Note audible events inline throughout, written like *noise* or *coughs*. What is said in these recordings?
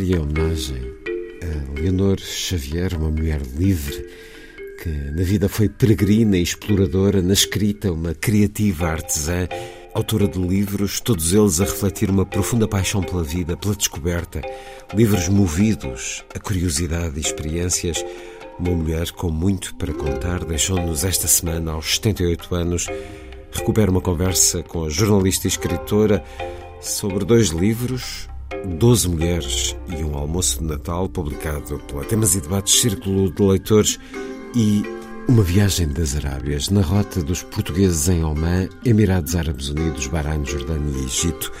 Memória e homenagem a Leonor Xavier, uma mulher livre que na vida foi peregrina e exploradora, na escrita, uma criativa artesã, autora de livros, todos eles a refletir uma profunda paixão pela vida, pela descoberta, livros movidos a curiosidade e experiências. Uma mulher com muito para contar, deixou-nos esta semana, aos 78 anos, recupera uma conversa com a jornalista e escritora sobre dois livros, Doze Mulheres e um Almoço de Natal, publicado pela Temas e Debates Círculo de Leitores, e Uma Viagem das Arábias, na rota dos portugueses em Oman, Emirados Árabes Unidos, Bahrein, Jordânia e Egito,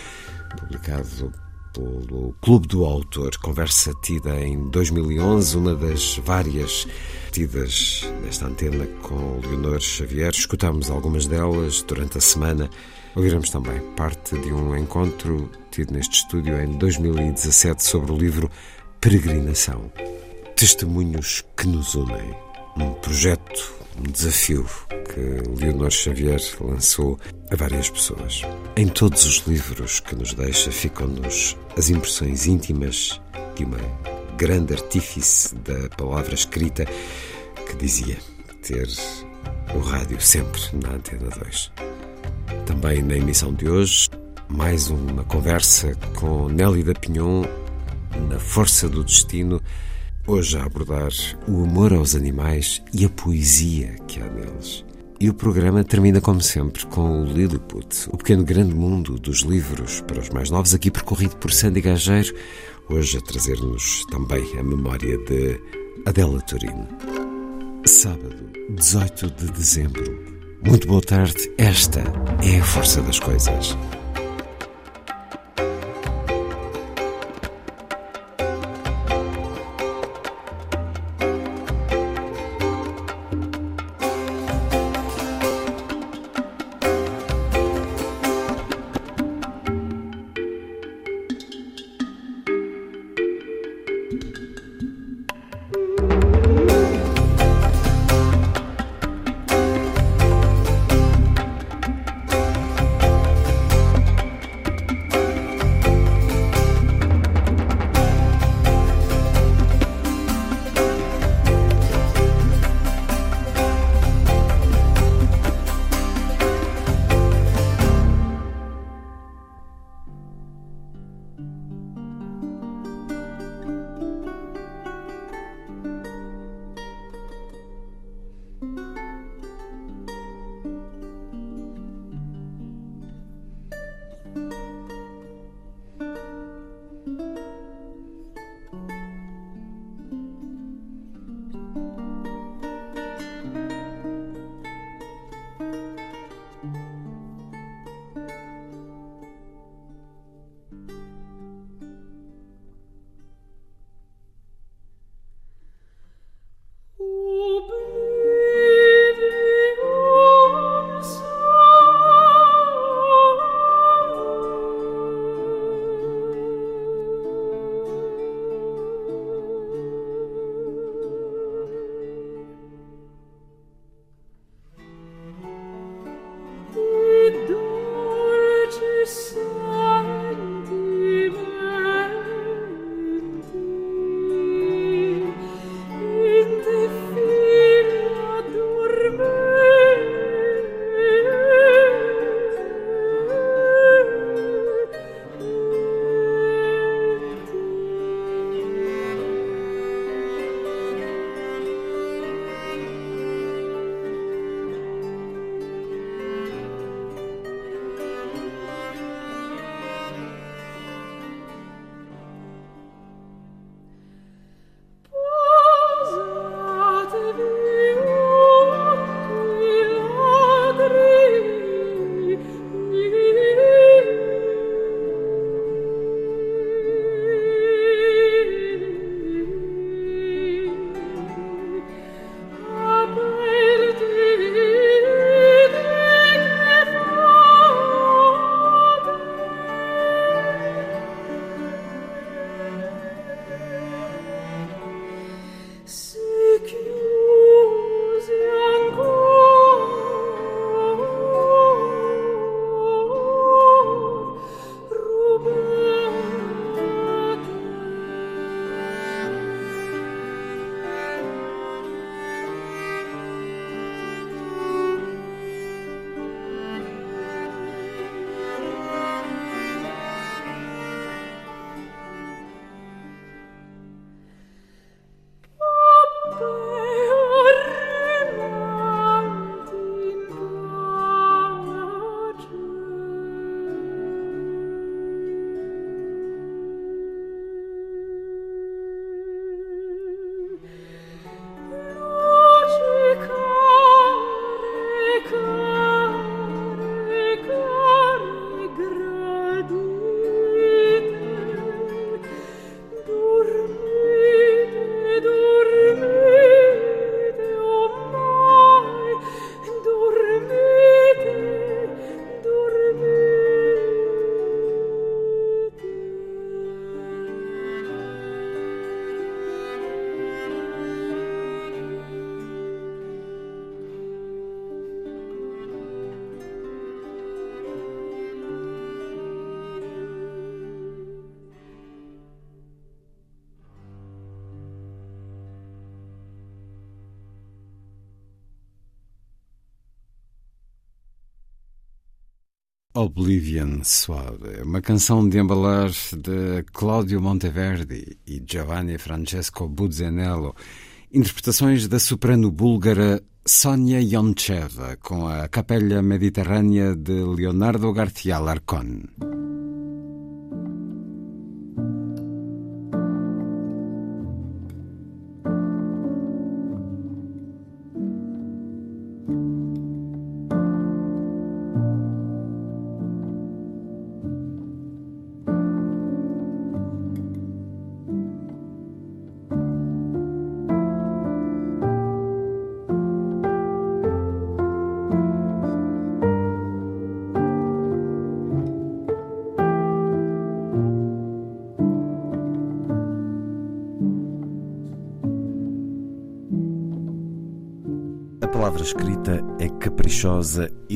publicado pelo Clube do Autor. Conversa tida em 2011, uma das várias tidas nesta antena com Leonor Xavier. Escutámos algumas delas durante a semana. Ouviremos também parte de um encontro tido neste estúdio em 2017 sobre o livro Peregrinação. Testemunhos que nos unem. Um projeto, um desafio que Leonor Xavier lançou a várias pessoas. Em todos os livros que nos deixa ficam-nos as impressões íntimas de uma grande artífice da palavra escrita que dizia ter o rádio sempre na Antena 2. Também na emissão de hoje, mais uma conversa com Nélida Pinhon na Força do Destino, hoje a abordar o amor aos animais e a poesia que há neles. E o programa termina, como sempre, com o Lilliput, o pequeno grande mundo dos livros para os mais novos, aqui percorrido por Sandy Gageiro, hoje a trazer-nos também a memória de Adela Turino. Sábado, 18 de dezembro. Muito boa tarde, esta é a força das coisas. Oblivion Suave, uma canção de embalar de Claudio Monteverdi e Giovanni Francesco Buzzanello, interpretações da soprano búlgara Sonia Yoncheva com a Capella Mediterrânea de Leonardo García Larcón.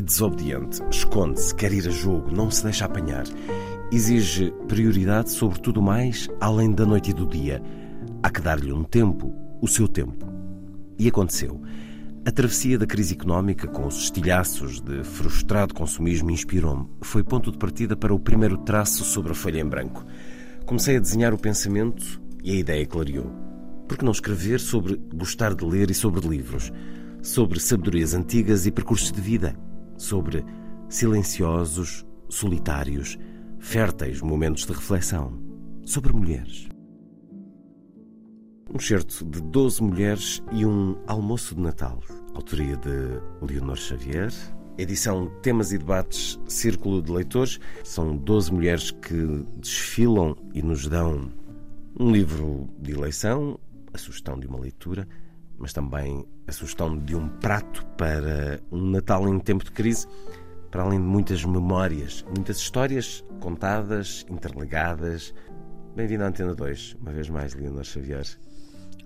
Desobediente. Esconde-se, quer ir a jogo, não se deixa apanhar. Exige prioridade sobre tudo mais, além da noite e do dia. Há que dar-lhe um tempo, o seu tempo. E aconteceu. A travessia da crise económica, com os estilhaços de frustrado consumismo, inspirou-me. Foi ponto de partida para o primeiro traço sobre a folha em branco. Comecei a desenhar o pensamento e a ideia clareou. Por que não escrever sobre gostar de ler e sobre livros? sobre sabedorias antigas e percursos de vida, sobre silenciosos, solitários, férteis momentos de reflexão, sobre mulheres. Um certo de 12 mulheres e um almoço de Natal, autoria de Leonor Xavier, edição Temas e Debates Círculo de Leitores. São 12 mulheres que desfilam e nos dão um livro de eleição, a sugestão de uma leitura mas também a sugestão de um prato para um Natal em tempo de crise, para além de muitas memórias, muitas histórias contadas, interligadas. Bem-vindo à Antena 2, uma vez mais, Leonor Xavier.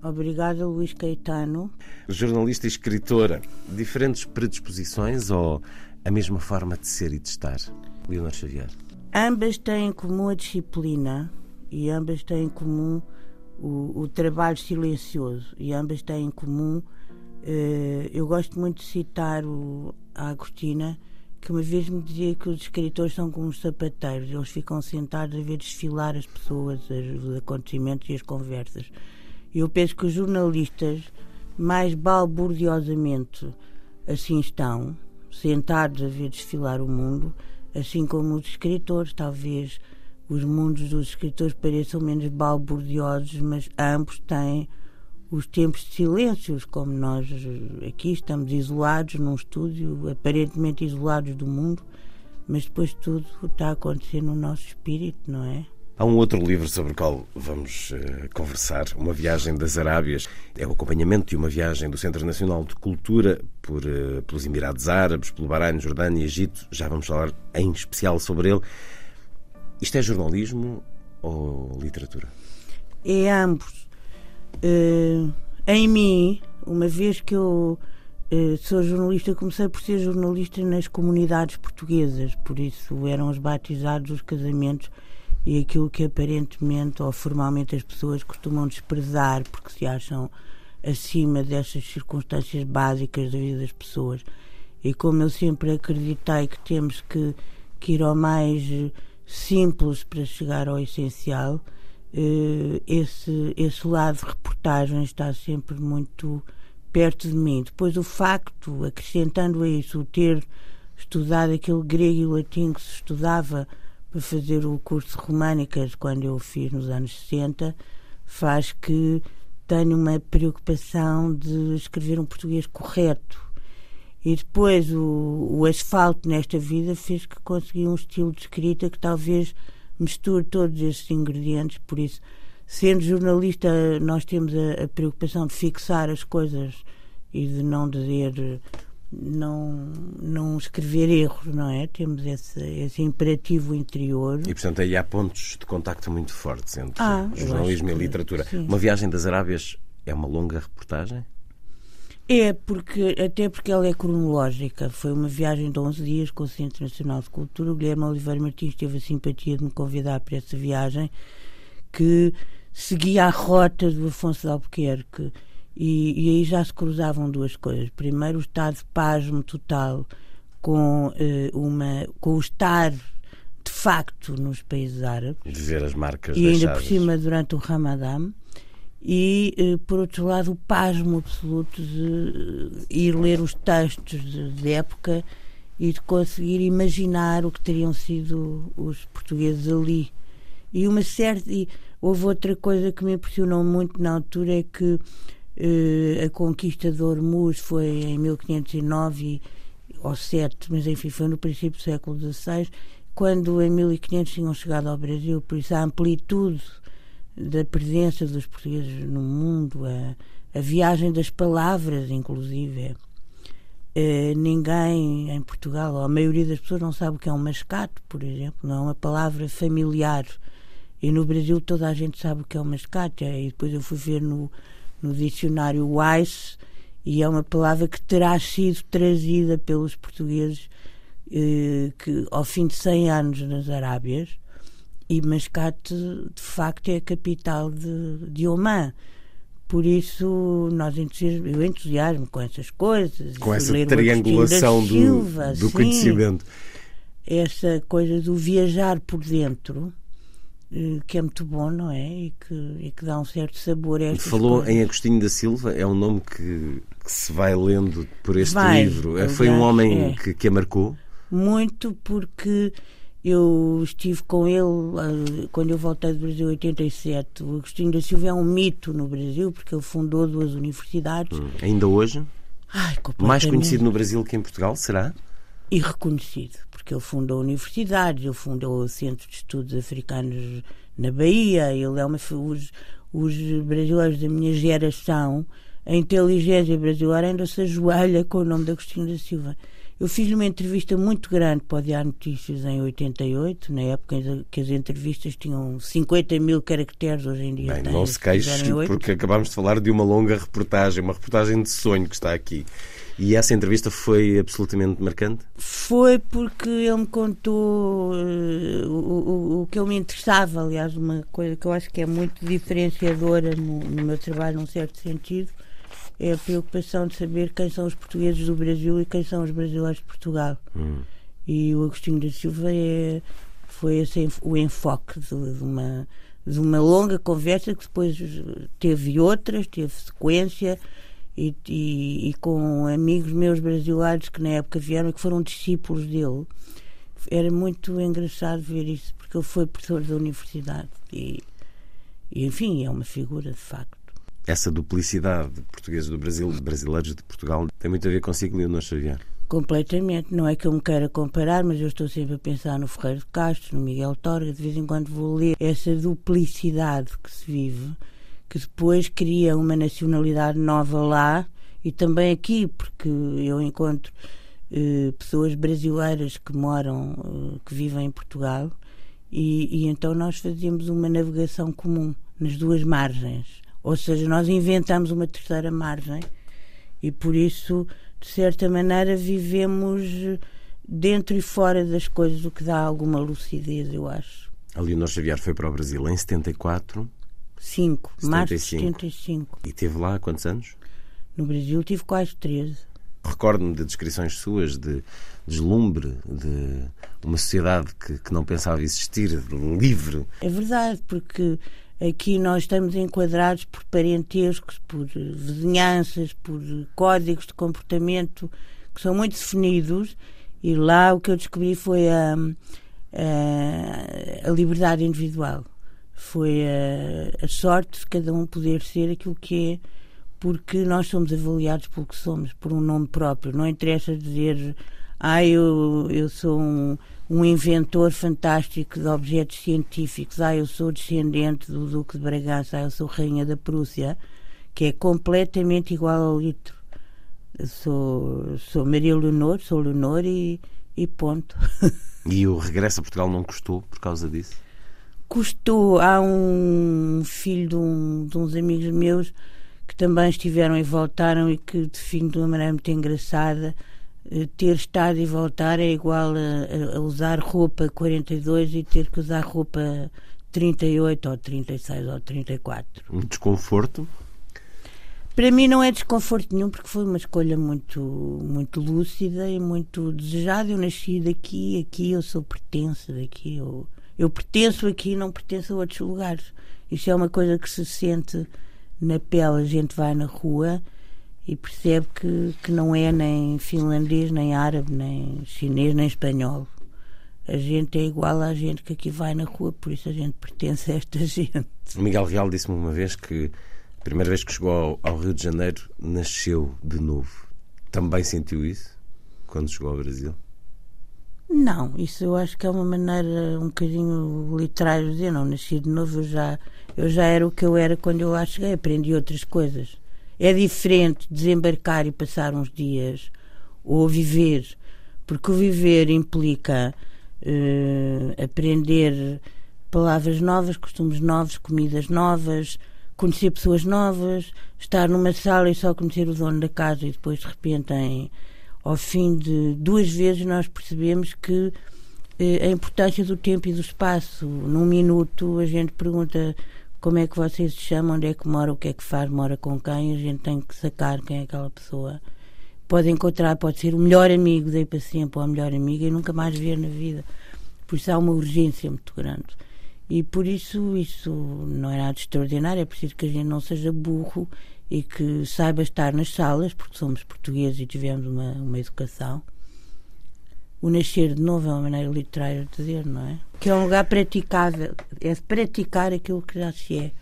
Obrigada, Luís Caetano. Jornalista e escritora, diferentes predisposições ou a mesma forma de ser e de estar? Leonor Xavier. Ambas têm em comum a disciplina e ambas têm em comum o, o trabalho silencioso e ambas têm em comum. Uh, eu gosto muito de citar o, a Agostina, que uma vez me dizia que os escritores são como os sapateiros, eles ficam sentados a ver desfilar as pessoas, os acontecimentos e as conversas. Eu penso que os jornalistas, mais balburdiosamente, assim estão, sentados a ver desfilar o mundo, assim como os escritores, talvez os mundos dos escritores pareçam menos balburdiosos, mas ambos têm os tempos de silêncios, como nós aqui estamos isolados num estúdio, aparentemente isolados do mundo, mas depois tudo está a acontecer no nosso espírito, não é? Há um outro livro sobre o qual vamos uh, conversar, Uma Viagem das Arábias. É o acompanhamento de uma viagem do Centro Nacional de Cultura por, uh, pelos Emirados Árabes, pelo Bahrein, Jordânia e Egito. Já vamos falar em especial sobre ele. Isto é jornalismo ou literatura? É ambos. Uh, em mim, uma vez que eu uh, sou jornalista, comecei por ser jornalista nas comunidades portuguesas, por isso eram os batizados, os casamentos e aquilo que aparentemente ou formalmente as pessoas costumam desprezar porque se acham acima dessas circunstâncias básicas da vida das pessoas. E como eu sempre acreditei que temos que, que ir ao mais simples para chegar ao essencial, eh, esse, esse lado de reportagem está sempre muito perto de mim. Depois o facto, acrescentando a isso, o ter estudado aquele grego e latim que se estudava para fazer o curso de Românicas quando eu fiz nos anos 60, faz que tenha uma preocupação de escrever um português correto e depois o, o asfalto nesta vida fez que consegui um estilo de escrita que talvez misture todos esses ingredientes. Por isso, sendo jornalista, nós temos a, a preocupação de fixar as coisas e de não dizer não, não escrever erros, não é? Temos esse, esse imperativo interior. E, portanto, aí há pontos de contacto muito fortes entre ah, jornalismo e literatura. Sim. Uma viagem das Arábias é uma longa reportagem? É, porque, até porque ela é cronológica. Foi uma viagem de 11 dias com o Centro Nacional de Cultura. O Guilherme Oliveira Martins teve a simpatia de me convidar para essa viagem que seguia a rota do Afonso de Albuquerque. E, e aí já se cruzavam duas coisas. Primeiro, o estado de pasmo total com, uh, uma, com o estar de facto nos países árabes. De ver as marcas E ainda por cima durante o Ramadã. E, uh, por outro lado, o pasmo absoluto de uh, ir ler os textos de, de época e de conseguir imaginar o que teriam sido os portugueses ali. E uma certa. E houve outra coisa que me impressionou muito na altura é que eh, a conquista de Hormuz foi em 1509 e, ou 7, mas enfim, foi no princípio do século XVI, quando em 1500 tinham chegado ao Brasil, por isso a amplitude da presença dos portugueses no mundo, a, a viagem das palavras, inclusive. Eh, ninguém em Portugal, ou a maioria das pessoas não sabe o que é um mascate, por exemplo, não é uma palavra familiar. E no Brasil toda a gente sabe o que é um mascate. E depois eu fui ver no, no dicionário Wise e é uma palavra que terá sido trazida pelos portugueses eh, que ao fim de 100 anos nas Arábias e Mascate de facto é a capital de, de Oman. Por isso nós entusiasmo, eu entusiasmo com essas coisas. Com essa triangulação do, Silva, do sim. conhecimento. Essa coisa do viajar por dentro eh, que é muito bom, não é? E que, e que dá um certo sabor a Falou coisas. em Agostinho da Silva, é um nome que, que se vai lendo por este Vai, livro. É, Foi um homem é. que, que a marcou. Muito porque eu estive com ele eh, quando eu voltei do Brasil em 87. O Agostinho da Silva é um mito no Brasil porque ele fundou duas universidades. Ainda hoje, Ai, mais conhecido no Brasil que em Portugal, será? e reconhecido, porque ele fundou universidades, ele fundou o Centro de Estudos Africanos na Bahia, ele é uma os, os brasileiros da minha geração, a inteligência brasileira ainda se ajoelha com o nome de Agostinho da Silva. Eu fiz uma entrevista muito grande para o Diário Notícias em 88, na época em que as entrevistas tinham 50 mil caracteres, hoje em dia Bem, têm, não se queixe, porque acabámos de falar de uma longa reportagem, uma reportagem de sonho que está aqui. E essa entrevista foi absolutamente marcante? Foi porque ele me contou o, o, o que eu me interessava, aliás, uma coisa que eu acho que é muito diferenciadora no, no meu trabalho, num certo sentido, é a preocupação de saber quem são os portugueses do Brasil e quem são os brasileiros de Portugal. E o Agostinho da Silva é, foi o enfoque de, de uma, de uma longa conversa que depois teve outras, teve sequência. E, e- e com amigos meus brasileiros que na época vieram e que foram discípulos dele. Era muito engraçado ver isso, porque ele foi professor da universidade e, e, enfim, é uma figura de facto. Essa duplicidade de portugueses do Brasil, de brasileiros de Portugal, tem muito a ver consigo, Leonor Xavier. Completamente. Não é que eu me queira comparar, mas eu estou sempre a pensar no Ferreiro de Castro, no Miguel Torga, de vez em quando vou ler essa duplicidade que se vive, que depois cria uma nacionalidade nova lá e também aqui, porque eu encontro eh, pessoas brasileiras que moram, eh, que vivem em Portugal, e, e então nós fazemos uma navegação comum nas duas margens. Ou seja, nós inventamos uma terceira margem e por isso, de certa maneira, vivemos dentro e fora das coisas, o que dá alguma lucidez, eu acho. A Leonor Xavier foi para o Brasil em 74 5, março de 75. 75. e teve lá há quantos anos? No Brasil tive quase 13. Recordo-me de descrições suas de deslumbre, de uma sociedade que, que não pensava existir, de livre. É verdade, porque aqui nós estamos enquadrados por parentescos, por vizinhanças, por códigos de comportamento que são muito definidos e lá o que eu descobri foi a, a, a liberdade individual. Foi a, a sorte de cada um poder ser aquilo que é, porque nós somos avaliados pelo que somos, por um nome próprio. Não interessa dizer, ah, eu, eu sou um, um inventor fantástico de objetos científicos, ah, eu sou descendente do Duque de Bragança, ah, eu sou Rainha da Prússia, que é completamente igual ao litro. Eu sou, sou Maria Leonor, sou Leonor e, e ponto. *laughs* E o regresso a Portugal não custou por causa disso? Custou. Há um filho de, um- de uns amigos meus que também estiveram e voltaram e que define de uma maneira muito engraçada. Eh, Ter estado e voltar é igual a, a- a usar roupa 42 e ter que usar roupa 38 ou 36 ou 34. Um desconforto? Para mim não é desconforto nenhum, porque foi uma escolha muito, muito lúcida e muito desejada. Eu nasci daqui, aqui eu sou pertença daqui. Eu, eu pertenço aqui, não pertenço a outros lugares. Isso é uma coisa que se sente na pele. A gente vai na rua e percebe que, que não é nem finlandês, nem árabe, nem chinês, nem espanhol. A gente é igual à gente que aqui vai na rua, por isso a gente pertence a esta *laughs* gente. O Miguel Real disse-me uma vez que a primeira vez que chegou ao, ao, Rio de Janeiro nasceu de novo. Também sentiu isso quando chegou ao Brasil? Não, isso eu acho que é uma maneira um bocadinho literária de dizer, não, nasci de novo, eu já, eu já era o que eu era quando eu lá cheguei, aprendi outras coisas. É diferente desembarcar e passar uns dias ou viver, porque o viver implica uh, aprender palavras novas, costumes novos, comidas novas, conhecer pessoas novas, estar numa sala e só conhecer o dono da casa e depois de repente em, ao fim de duas vezes nós percebemos que eh, a importância do tempo e do espaço. Num minuto a gente pergunta como é que vocês se chamam, onde é que mora, o que é que faz, mora com quem, a gente tem que sacar quem é aquela pessoa. Pode encontrar, pode ser o melhor amigo daí para sempre ou a melhor amiga e nunca mais ver na vida. Por isso há uma urgência muito grande. E por isso isso não é nada extraordinário, é preciso que a gente não seja burro e que saiba estar nas salas, porque somos portugueses e tivemos uma, uma educação. O nascer de novo é uma maneira literária de dizer, não é? Que é um lugar praticável, é praticar aquilo que já se é.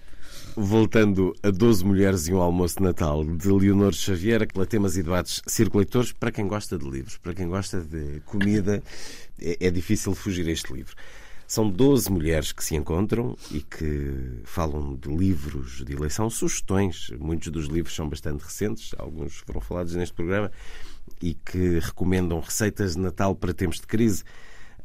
Voltando a 12 Mulheres e um Almoço de Natal, de Leonor Xavier, temas e debates circulatores para quem gosta de livros, para quem gosta de comida, é, é difícil fugir a este livro. São 12 mulheres que se encontram e que falam de livros de eleição, sugestões. Muitos dos livros são bastante recentes, alguns foram falados neste programa, e que recomendam receitas de Natal para tempos de crise.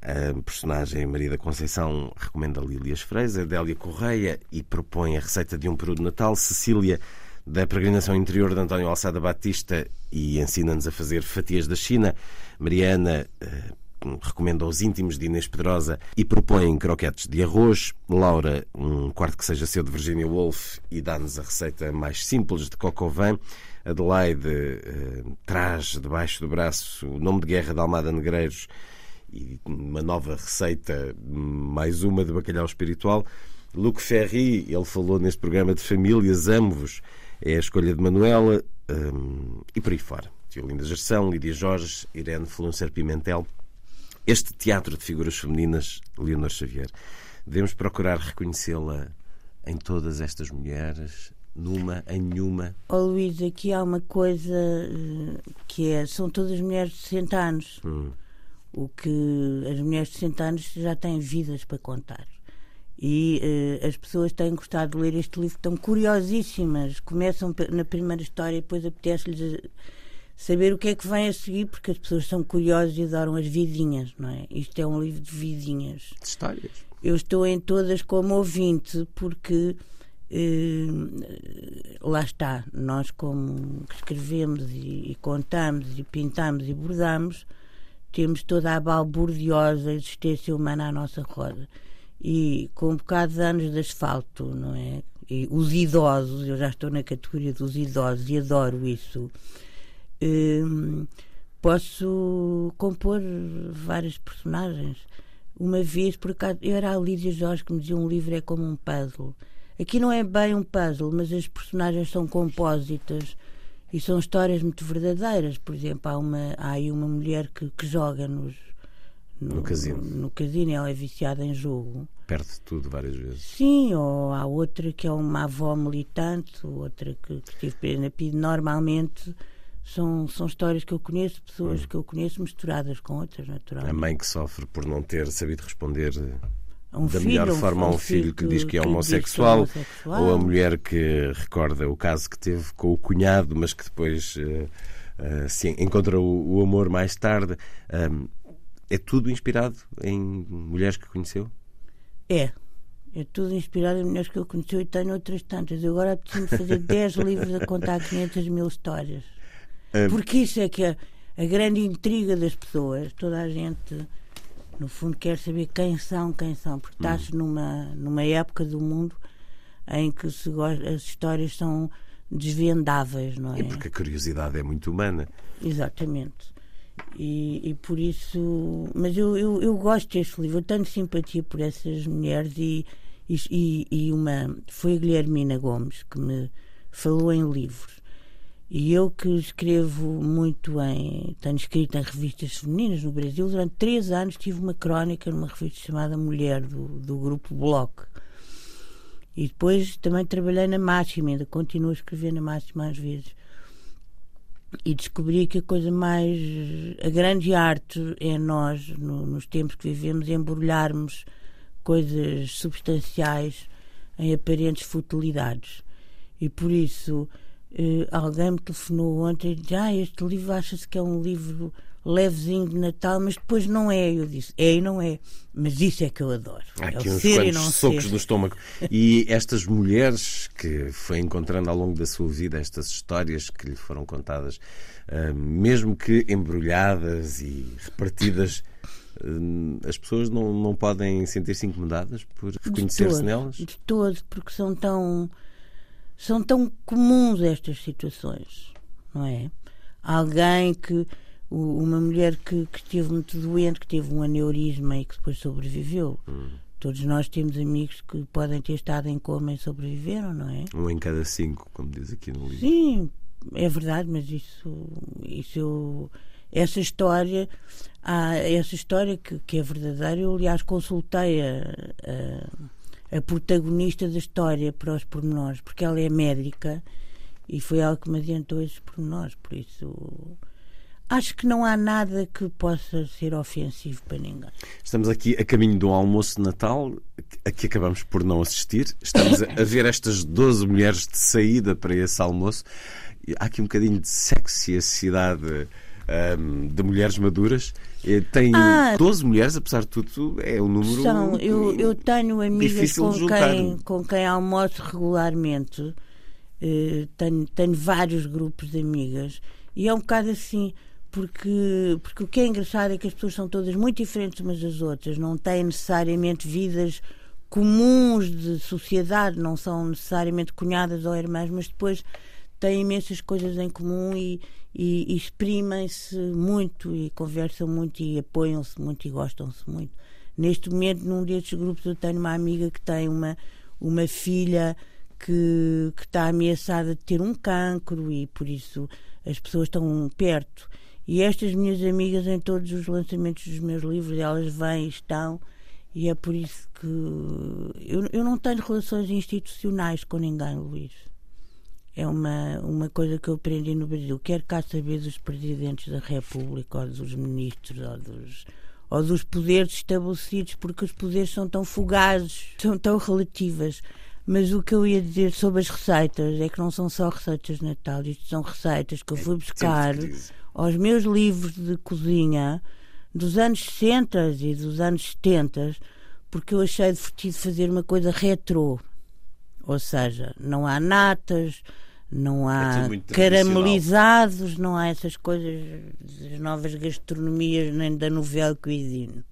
A personagem Maria da Conceição recomenda Lílias Freisa, Délia Correia e propõe a receita de um peru de Natal. Cecília, da peregrinação interior de António Alçada Batista e ensina-nos a fazer fatias da China. Mariana eh, recomenda aos íntimos de Inês Pedrosa e propõe croquetes de arroz. Laura, um quarto que seja seu de Virginia Woolf e dá-nos a receita mais simples de Cocovan. Adelaide eh, traz debaixo do braço o nome de guerra de Almada Negreiros e uma nova receita, mais uma de bacalhau espiritual. Luke Ferri, ele falou neste programa de famílias, amo-vos, é a escolha de Manuela um, e por aí fora. Tiolinda Gerção, Lídia Jorge, Irene Fluncer Pimentel, este teatro de figuras femininas, Leonor Xavier, devemos procurar reconhecê-la em todas estas mulheres, numa, em nenhuma? Oh, Luís, aqui há uma coisa eh, que é: são todas mulheres de 60 anos. Hum. O que as mulheres de 60 anos já têm vidas para contar. E uh, as pessoas têm gostado de ler este livro, estão curiosíssimas. Começam na primeira história e depois apetece-lhes saber o que é que vem a seguir, porque as pessoas são curiosas e adoram as vidinhas, não é? Isto é um livro de vidinhas. De histórias. Eu estou em todas como ouvinte, porque eh, lá está, nós como escrevemos e, e, contamos e pintamos e bordamos, temos toda a balburdiosa existência humana à nossa roda. E com um bocado de anos de asfalto, não é? E os idosos, eu já estou na categoria dos idosos e adoro isso Hum, posso compor várias personagens. Uma vez, por acaso, eu era a Lídia Jorge que me dizia um livro é como um puzzle. Aqui não é bem um puzzle, mas as personagens são compósitas e são histórias muito verdadeiras. Por exemplo, há, uma, há aí uma mulher que, que joga nos, no, no casino. No, no casino, ela é viciada em jogo. Perde tudo várias vezes. Sim, ou há outra que é uma avó militante, outra que, que esteve presa na PID. Normalmente são, são histórias que eu conheço, pessoas hum. que eu conheço misturadas com outras, naturalmente. A mãe que sofre por não ter sabido responder um da filho, melhor forma a um filho que, que diz que é homossexual, que é homossexual, ou a mulher que recorda o caso que teve com o cunhado, mas que depois uh, uh, encontra o, o, amor mais tarde. Um, é tudo inspirado em mulheres que conheceu? É. É tudo inspirado em mulheres que eu conheci e tenho outras tantas. Eu agora preciso fazer *laughs* 10 livros a contar 500 mil histórias. Porque isso é que é a grande intriga das pessoas. Toda a gente, no fundo, quer saber quem são, quem são. Porque estás hum. numa, numa época do mundo em que se as histórias são desvendáveis, não é? E porque a curiosidade é muito humana. Exatamente. E, e por isso. Mas eu, eu, eu, gosto deste livro, eu tenho simpatia por essas mulheres e, e, e uma. Foi a Guilhermina Gomes que me falou em livros. E eu que escrevo muito em. tenho escrito em revistas femininas no Brasil, durante três anos tive uma crónica numa revista chamada Mulher, do, do grupo Bloco. E depois também trabalhei na Máxima, ainda continuo a escrever na Máxima às vezes e descobri que a coisa mais. a grande arte é nós, no, nos tempos que vivemos, embrulharmos coisas substanciais em aparentes futilidades. E por isso, eh, alguém me telefonou ontem e disse: Ah, este livro acha-se que é um livro levezinho de Natal, mas depois não é. Eu disse, é e não é. Mas isso é que eu adoro. Há aqui é uns quantos socos ser. no estômago. E estas mulheres que foi encontrando ao longo da sua vida, estas histórias que lhe foram contadas, uh, mesmo que embrulhadas e repartidas, uh, as pessoas não, não podem sentir-se incomodadas por reconhecer-se nelas? De todo, porque são tão, são tão comuns estas situações, não é? Alguém que uma mulher que, que esteve muito doente, que teve um aneurisma e que depois sobreviveu. Hum. Todos nós temos amigos que podem ter estado em coma e sobreviveram, não é? Um em cada cinco, como diz aqui no livro. Sim, é verdade, mas isso, isso eu, essa história, essa história que, que é verdadeira, eu aliás consultei a, a, a protagonista da história para os pormenores, porque ela é médica e foi ela que me adiantou esses pormenores, por isso Acho que não há nada que possa ser ofensivo para ninguém. Estamos aqui a caminho de um almoço de Natal, a que acabamos por não assistir. Estamos a ver estas 12 mulheres de saída para esse almoço. Há aqui um bocadinho de sexualidade um, de mulheres maduras. Tem ah, 12 mulheres, apesar de tudo, é um número. São, eu, eu tenho amigas com quem, com quem almoço regularmente. Uh, tenho, tenho vários grupos de amigas. E é um bocado assim porque, porque o que é engraçado é que as pessoas são todas muito diferentes umas das outras, não têm necessariamente vidas comuns de sociedade, não são necessariamente cunhadas ou irmãs, mas depois têm imensas coisas em comum e, e, e exprimem-se muito e conversam muito e apoiam-se muito e gostam-se muito. Neste momento, num destes grupos, eu tenho uma amiga que tem uma, uma filha que, que está ameaçada de ter um cancro e por isso as pessoas estão perto e estas minhas amigas, em todos os lançamentos dos meus livros, elas vêm e estão, e é por isso que eu, eu não tenho relações institucionais com ninguém, Luís. É uma, uma coisa que eu aprendi no Brasil. Quero cá saber dos presidentes da República, ou dos ministros, ou dos, ou dos poderes estabelecidos, porque os poderes são tão fugazes, são tão relativas. Mas o que eu ia dizer sobre as receitas é que não são só receitas de Natal, isto são receitas que eu fui buscar aos meus livros de cozinha dos anos 60 e dos anos 70, porque eu achei divertido fazer uma coisa retrô. Ou seja, não há natas, não há é caramelizados, não há essas coisas das novas gastronomias nem da novela cuisine.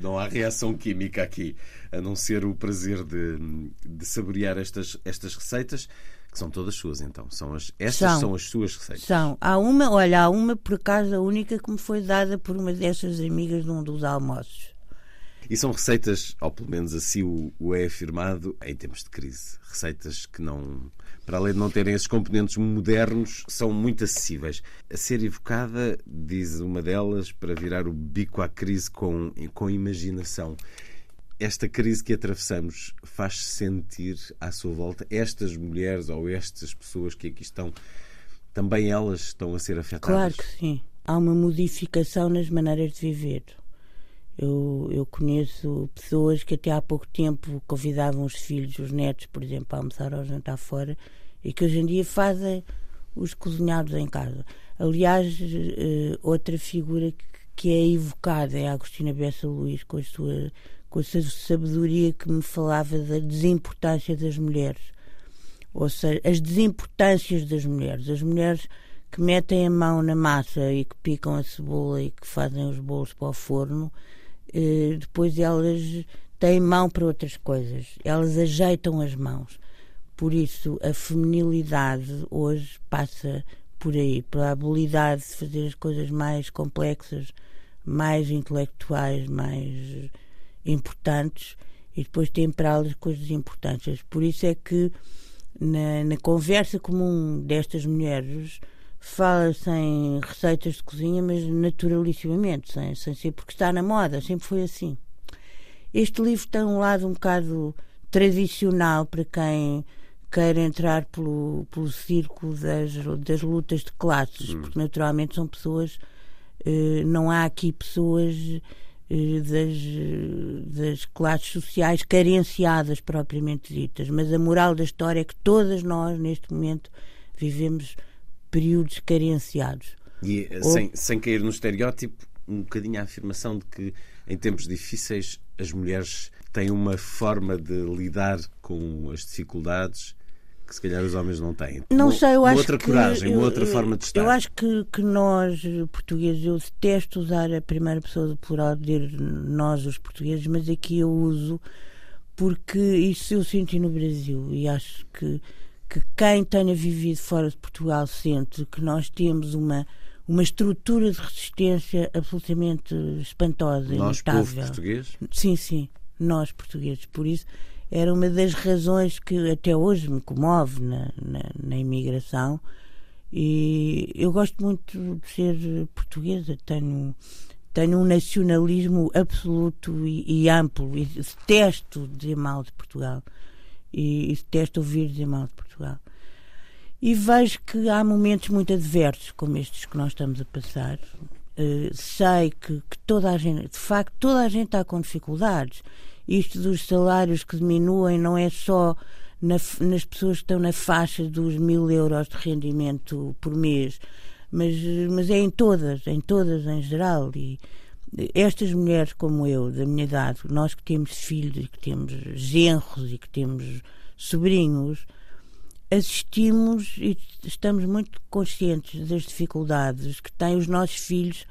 Não há reação química aqui, a não ser o prazer de, de saborear estas, estas receitas que são todas suas, então. São as, estas são, são as suas receitas. São. Há uma, olha, há uma por acaso a única que me foi dada por uma dessas amigas num dos almoços. E são receitas, ou pelo menos assim o, é afirmado, em tempos de crise. Receitas que não, para além de não terem esses componentes modernos, são muito acessíveis. A ser evocada, diz uma delas, para virar o bico à crise com, com imaginação esta crise que atravessamos faz sentir à sua volta estas mulheres ou estas pessoas que aqui estão, também elas estão a ser afetadas? Claro que sim. Há uma modificação nas maneiras de viver. Eu, eu conheço pessoas que até há pouco tempo convidavam os filhos, os netos, por exemplo, a almoçar ou jantar fora e que hoje em dia fazem os cozinhados em casa. Aliás, eh, outra figura que é evocada é a Agostina Bessa Luís com a sua com essa sabedoria que me falava da desimportância das mulheres. Ou seja, as desimportâncias das mulheres. As mulheres que metem a mão na massa e que picam a cebola e que fazem os bolos para o forno, eh, depois elas têm mão para outras coisas. Elas ajeitam as mãos. Por isso, a feminilidade hoje passa por aí, pela habilidade de fazer as coisas mais complexas, mais intelectuais, mais importantes e depois temperá-las coisas importantes. Por isso é que na, na conversa comum destas mulheres fala-se em receitas de cozinha, mas naturalissimamente, sem, sem ser porque está na moda, sempre foi assim. Este livro tem um lado um bocado tradicional para quem queira entrar pelo, pelo círculo das, das lutas de classes, hum. porque naturalmente são pessoas, eh, não há aqui pessoas eh, das, das classes sociais carenciadas propriamente ditas, mas a moral da história é que todas nós, neste momento, vivemos períodos carenciados. E eh, Ou... sem, sem cair no estereótipo, um bocadinho a afirmação de que em tempos difíceis as mulheres têm uma forma de lidar com as dificuldades que se calhar os homens não têm. Não sei, eu uma acho outra que, coragem, eu, uma outra forma de estar. Eu acho que, que nós, portugueses, eu detesto usar a primeira pessoa do plural, dizer nós, os portugueses, mas aqui eu uso porque isso eu senti no Brasil e acho que, que quem tenha vivido fora de Portugal sente que nós temos uma uma estrutura de resistência absolutamente espantosa, nós, imutável. povo português? Sim, sim, nós portugueses. Por isso, era uma das razões que até hoje me comove na, na, na imigração. E eu gosto muito de ser portuguesa, tenho, tenho um nacionalismo absoluto e, e amplo, e detesto dizer mal de Portugal. E, e detesto ouvir dizer mal de Portugal. E vejo que há momentos muito adversos, como estes que nós estamos a passar. Uh, sei que, que toda a gente, de facto, toda a gente está com dificuldades isto dos salários que diminuem não é só na, nas pessoas que estão na faixa dos mil euros de rendimento por mês, mas, mas é em todas, em todas em geral. E estas mulheres como eu, da minha idade, nós que temos filhos e que temos genros e que temos sobrinhos, assistimos e estamos muito conscientes das dificuldades que têm os nossos filhos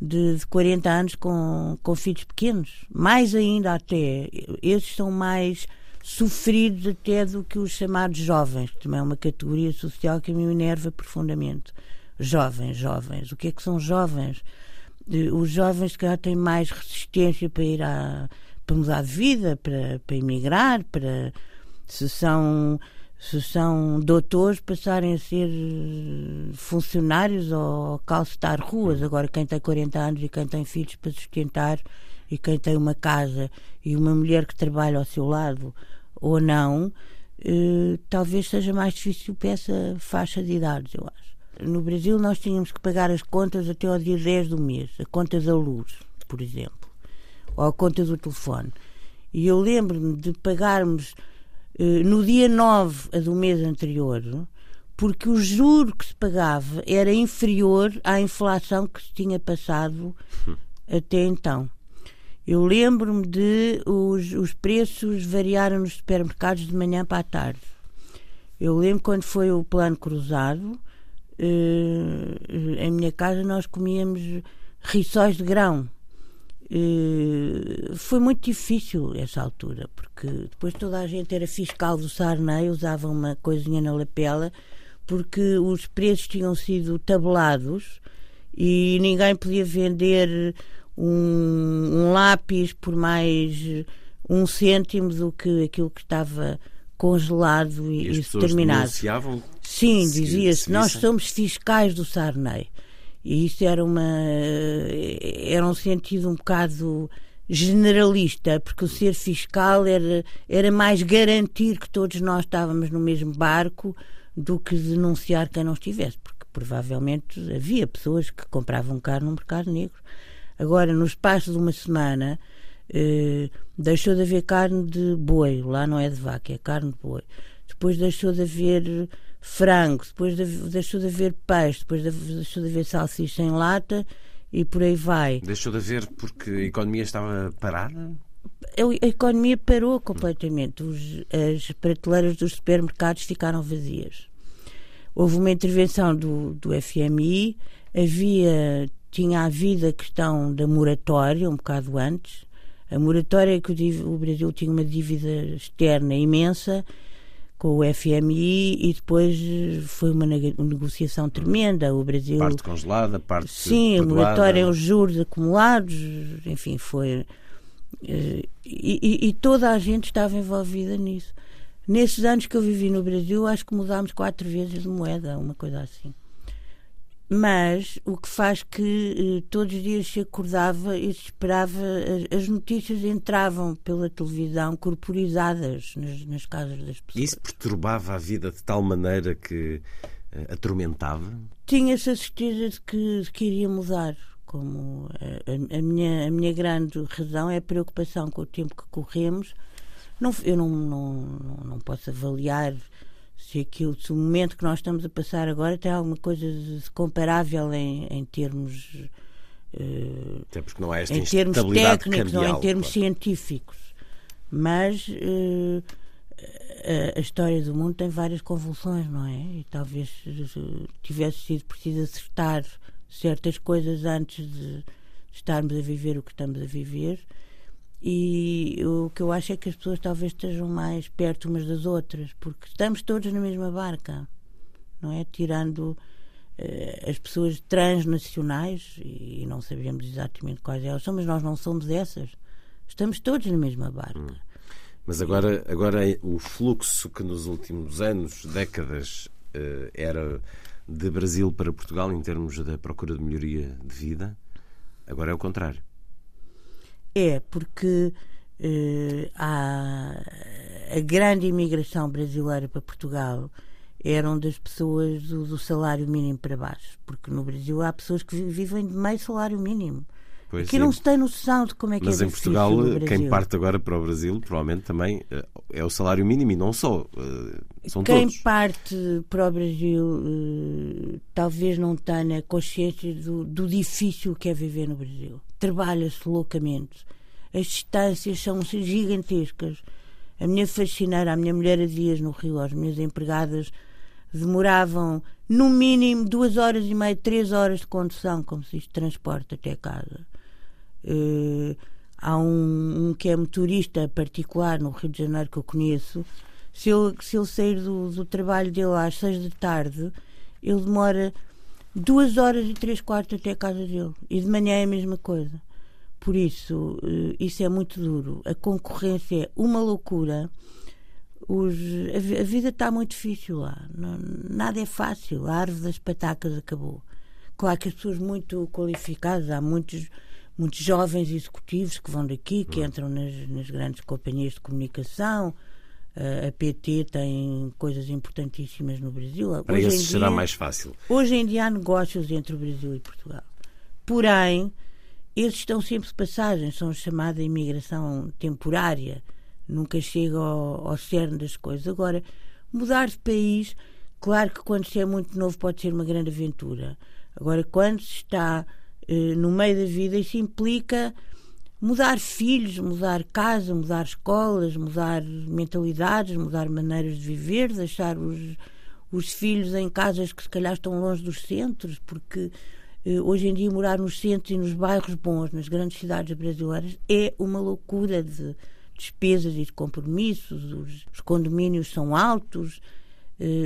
de, de 40 anos com, com filhos pequenos. Mais ainda até. Esses são mais sofridos até do que os chamados jovens, que também é uma categoria social que me enerva profundamente. Jovens, jovens. O que é que são jovens? Os jovens que já têm mais resistência para ir a, para mudar de vida, para, para emigrar, para se são se são doutores, passarem a ser eh, funcionários ou calcetar ruas. Agora, quem tem 40 anos e quem tem filhos para sustentar e quem tem uma casa e uma mulher que trabalha ao seu lado ou não, eh, talvez seja mais difícil para essa faixa de idades, eu acho. No Brasil, nós tínhamos que pagar as contas até ao dia 10 do mês, a conta da luz, por exemplo, ou a conta do telefone. E eu lembro-me de pagarmos eh, no dia 9 do mês anterior, porque o juro que se pagava era inferior à inflação que se tinha passado até então. Eu lembro-me de os, os preços variaram nos supermercados de manhã para a tarde. Eu lembro quando foi o plano cruzado, eh, em minha casa nós comíamos rissóis de grão. Uh, foi muito difícil essa altura, porque depois toda a gente era fiscal do Sarney, usava uma coisinha na lapela, porque os preços tinham sido tabelados e ninguém podia vender um, um lápis por mais um cêntimo do que aquilo que estava congelado e, e, e determinado. Sim, dizia-se, nós somos fiscais do Sarney. E isso era, uma, era um sentido um bocado generalista, porque o ser fiscal era, era mais garantir que todos nós estávamos no mesmo barco do que denunciar quem não estivesse, porque provavelmente havia pessoas que compravam carne no mercado negro. Agora, no espaço de uma semana, eh, deixou de haver carne de boi, lá não é de vaca, é carne de boi. Depois deixou de haver frango, depois deixou de haver peixe, depois deixou de haver salsicha em lata e por aí vai. Deixou de haver porque a economia estava parada? A economia parou completamente. Os, as prateleiras dos supermercados ficaram vazias. Houve uma intervenção do, do FMI, havia, tinha havido a questão da moratória um bocado antes. A moratória é que o, o Brasil tinha uma dívida externa imensa com o FMI e depois foi uma negociação tremenda. O Brasil. Parte congelada, parte. Sim, moratória aos juros acumulados, enfim, foi. Eh, e, e, e, toda a gente estava envolvida nisso. Nesses anos que eu vivi no Brasil, acho que mudámos quatro vezes de moeda, uma coisa assim mas o que faz que eh, todos os dias se acordava e se esperava, as, as, notícias entravam pela televisão corporizadas nas, nas, casas das pessoas. Isso perturbava a vida de tal maneira que eh, atormentava? Tinha-se a certeza de que, de que iria mudar. Como a, a, minha, a minha grande razão é a preocupação com o tempo que corremos. Não, eu não, não, não, não posso avaliar se aquilo, se o momento que nós estamos a passar agora tem alguma coisa comparável em, em termos uh, Até porque não há esta em termos técnicos cambial, ou em termos claro. científicos. Mas uh, a, a, história do mundo tem várias convulsões não é? E talvez uh, tivesse sido preciso acertar certas coisas antes de estarmos a viver o que estamos a viver e o que eu acho é que as pessoas talvez estejam mais perto umas das outras, porque estamos todos na mesma barca, não é? Tirando uh, as pessoas transnacionais, e não sabemos exatamente quais elas são, mas nós não somos essas. Estamos todos na mesma barca. Hum. Mas agora, agora o fluxo que nos últimos anos, décadas, uh, era de Brasil para Portugal em termos da procura de melhoria de vida, agora é o contrário. É, porque uh, há a grande imigração brasileira para Portugal eram das pessoas do, do, salário mínimo para baixo, porque no Brasil há pessoas que vivem de meio salário mínimo. Pois que não se tem noção de como é que Mas é em Portugal, quem parte agora para o Brasil, provavelmente também eh, é o salário mínimo e não só. Eh, são quem todos. parte para o Brasil talvez não tenha consciência do, do difícil que é viver no Brasil trabalha-se loucamente. As distâncias são gigantescas. A minha faxineira, a minha mulher a dias no Rio, as minhas empregadas demoravam no mínimo duas horas e meia, três horas de condução, como se isto transporte até casa. Uh, há um, um, que é motorista particular no Rio de Janeiro que eu conheço. Se ele, se sair do, do trabalho dele às seis da tarde, ele demora duas horas e três quartos até a casa dele. E de manhã é a mesma coisa. Por isso, eh, isso é muito duro. A concorrência é uma loucura. Os, a, vida está muito difícil lá. Não, nada é fácil. A árvore das patacas acabou. Claro que as pessoas muito qualificadas, há muitos, muitos jovens executivos que vão daqui, que entram nas, nas grandes companhias de comunicação, a PT tem coisas importantíssimas no Brasil. Para hoje esses será mais fácil. Hoje em dia há negócios entre o Brasil e Portugal. Porém, esses estão sempre de passagem, são chamada imigração temporária, nunca chega ao, ao cerne das coisas. Agora, mudar de país, claro que quando se é muito novo pode ser uma grande aventura. Agora, quando se está eh, no meio da vida, isso implica mudar filhos, mudar casa, mudar escolas, mudar mentalidades, mudar maneiras de viver, deixar os, os filhos em casas que se calhar estão longe dos centros, porque eh, hoje em dia morar nos centros e nos bairros bons, nas grandes cidades brasileiras, é uma loucura de despesas e de compromissos, os, os condomínios são altos,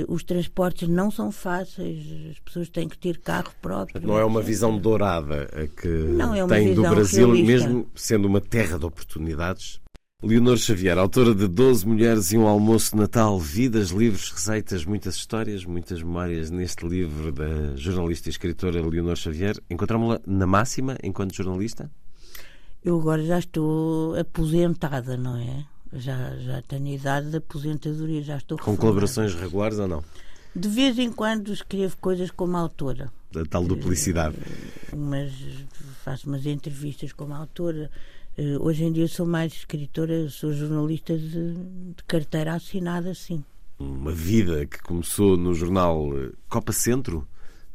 os transportes não são fáceis, as pessoas têm que ter carro próprio. Não é uma visão dourada a que é tem do Brasil, realista. mesmo sendo uma terra de oportunidades. Leonor Xavier, autora de 12 Mulheres e um Almoço de Natal, vidas, livros, receitas, muitas histórias, muitas memórias neste livro da jornalista e escritora Leonor Xavier. Encontramos-la na máxima enquanto jornalista? Eu agora já estou aposentada, não é? Já, já tenho idade de aposentadoria, já estou Com colaborações regulares ou não? De vez em quando escrevo coisas como autora. Da tal duplicidade. Mas faço umas entrevistas como autora. Eh, hoje em dia sou mais escritora, sou jornalista de, de carteira assinada, sim. Uma vida que começou no jornal eh, Copa Centro,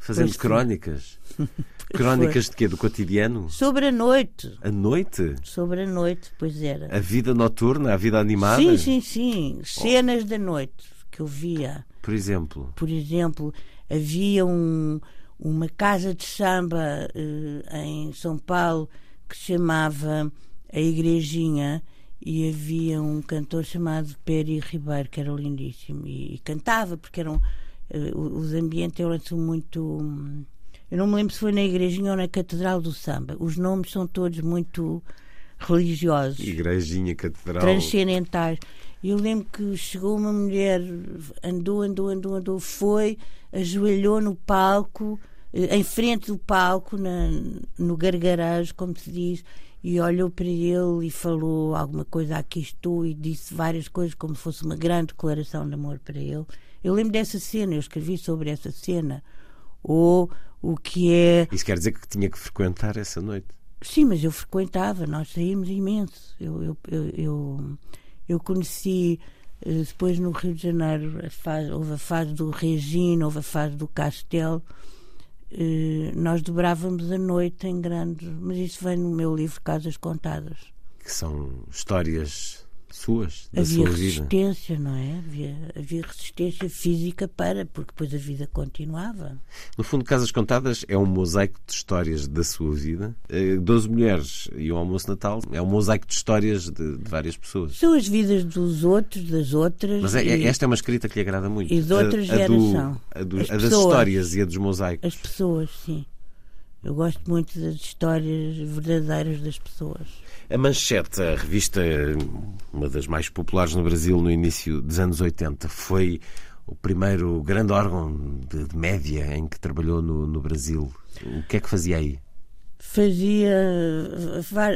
fazendo pois crónicas. *laughs* Crónicas de quê? Do cotidiano? Sobre a noite. A noite? Sobre a noite, pois era. A vida noturna, a vida animada? Sim, sim, sim. Cenas oh. da noite que eu via. Por exemplo? Por exemplo, havia um, uma casa de samba uh, em São Paulo que se chamava A Igrejinha e havia um cantor chamado Peri Ribeiro que era lindíssimo e, e cantava porque eram uh, os ambientes eram muito hum, eu não me lembro se foi na igrejinha ou na catedral do samba. Os nomes são todos muito religiosos. Igrejinha catedral. Transcendentais. Eu lembro que chegou uma mulher andou andou andou andou foi ajoelhou no palco eh, em frente do palco na, no gargarejo como se diz e olhou para ele e falou alguma coisa, aqui estou, e disse várias coisas como se fosse uma grande declaração de amor para ele. Eu lembro dessa cena, eu escrevi sobre essa cena. Ou o que é. Isso quer dizer que tinha que frequentar essa noite? Sim, mas eu frequentava, nós saímos imenso. Eu, eu, eu, eu, eu conheci eh, depois no Rio de Janeiro, a fase, houve a fase do Regina, houve a fase do Castelo eh, nós dobrávamos a noite em grande. Mas isso vem no meu livro Casas Contadas. Que são histórias suas, da havia sua resistência, vida. não é? Havia, havia resistência física para, porque depois a vida continuava. No fundo, Casas Contadas é um mosaico de histórias da sua vida. Eh, Doze mulheres e um almoço natal é um mosaico de histórias de, de várias pessoas. São as vidas dos outros, das outras. Mas é, e, esta é uma escrita que lhe agrada muito. E de outra a, geração. A, do, a, do, a das histórias e a dos mosaicos. As pessoas, sim. Eu gosto muito das histórias verdadeiras das pessoas. A Manchete, a revista, uma das mais populares no Brasil no início dos anos 80, foi o primeiro grande órgão de, de média em que trabalhou no, no, Brasil. O que é que fazia aí? Fazia.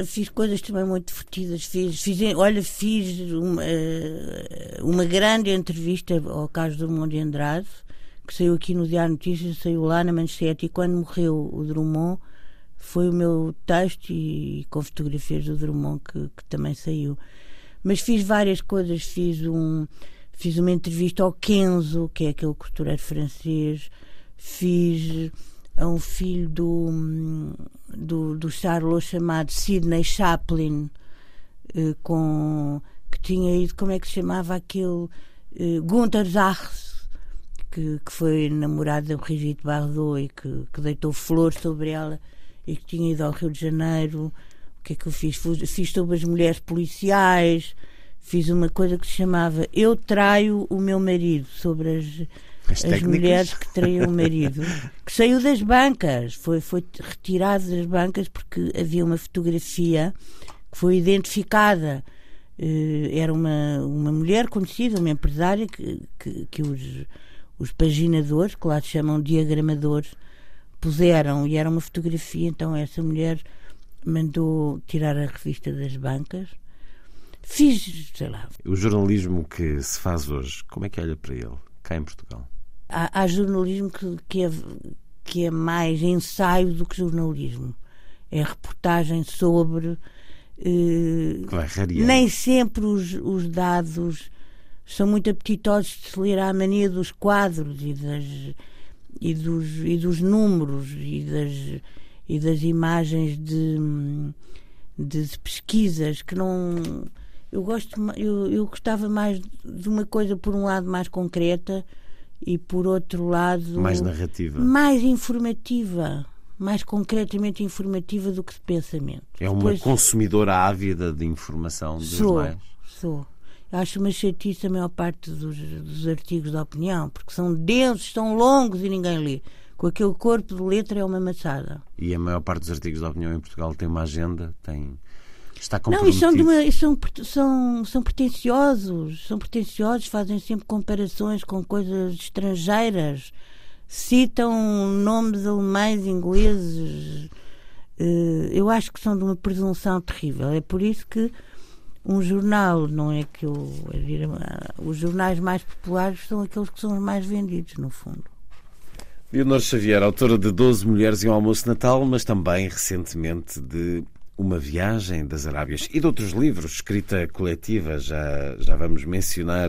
Fiz coisas também muito divertidas. Fiz, fiz, olha, fiz uma, uma grande entrevista ao caso do Mundo de Andrade, que saiu aqui no Diário Notícias, saiu lá na Manchete, e quando morreu o Drummond foi o meu texto e, com fotografias do Drummond que, que, também saiu. Mas fiz várias coisas, fiz um fiz uma entrevista ao Kenzo, que é aquele costureiro francês, fiz a um filho do, do, do Charlot chamado Sidney Chaplin, eh, com, que tinha ido, como é que se chamava aquele, eh, Gunther Zachs, que, que foi namorado da Brigitte Bardot e que, que deitou flores sobre ela e que tinha ido ao Rio de Janeiro. O que é que eu fiz? Fiz sobre as mulheres policiais, fiz uma coisa que se chamava Eu Traio o Meu Marido, sobre as, as, as mulheres que traiam o marido, *laughs* que saiu das bancas, foi, foi retirado das bancas porque havia uma fotografia que foi identificada. Uh, era uma, uma mulher conhecida, uma empresária que, que, que os, os paginadores, que lá se chamam diagramadores, puseram e era uma fotografia, então essa mulher mandou tirar a revista das bancas. Fiz, sei lá. O jornalismo que se faz hoje, como é que olha para ele, cá em Portugal? Há, há jornalismo que, que, é, que é mais ensaio do que jornalismo. É reportagem sobre. Eh, nem sempre os, os dados são muito apetitosos de se ler à mania dos quadros e das e dos, e dos números e das, e das imagens de, de pesquisas que não. Eu, gosto, eu, eu gostava mais de uma coisa, por um lado, mais concreta e, por outro lado. Mais narrativa. Mais informativa. Mais concretamente informativa do que de pensamento. É uma Depois, consumidora ávida de informação dos sou, mais. Sou acho uma chatice a maior parte dos, dos artigos da opinião, porque são densos, são longos e ninguém lê. Com aquele corpo de letra é uma maçada. E a maior parte dos artigos da opinião em Portugal tem uma agenda, tem. Está Não, e são, uma, são, são, são pretenciosos, são pretenciosos, fazem sempre comparações com coisas estrangeiras, citam nomes alemães, ingleses. Eh, eu acho que são de uma presunção terrível. É por isso que um jornal, não é que eu. Os jornais mais populares são aqueles que são os mais vendidos, no fundo. Leonor Xavier, autora de 12 Mulheres e um Almoço Natal, mas também recentemente de Uma Viagem das Arábias e de outros livros, escrita coletiva, já, já vamos mencionar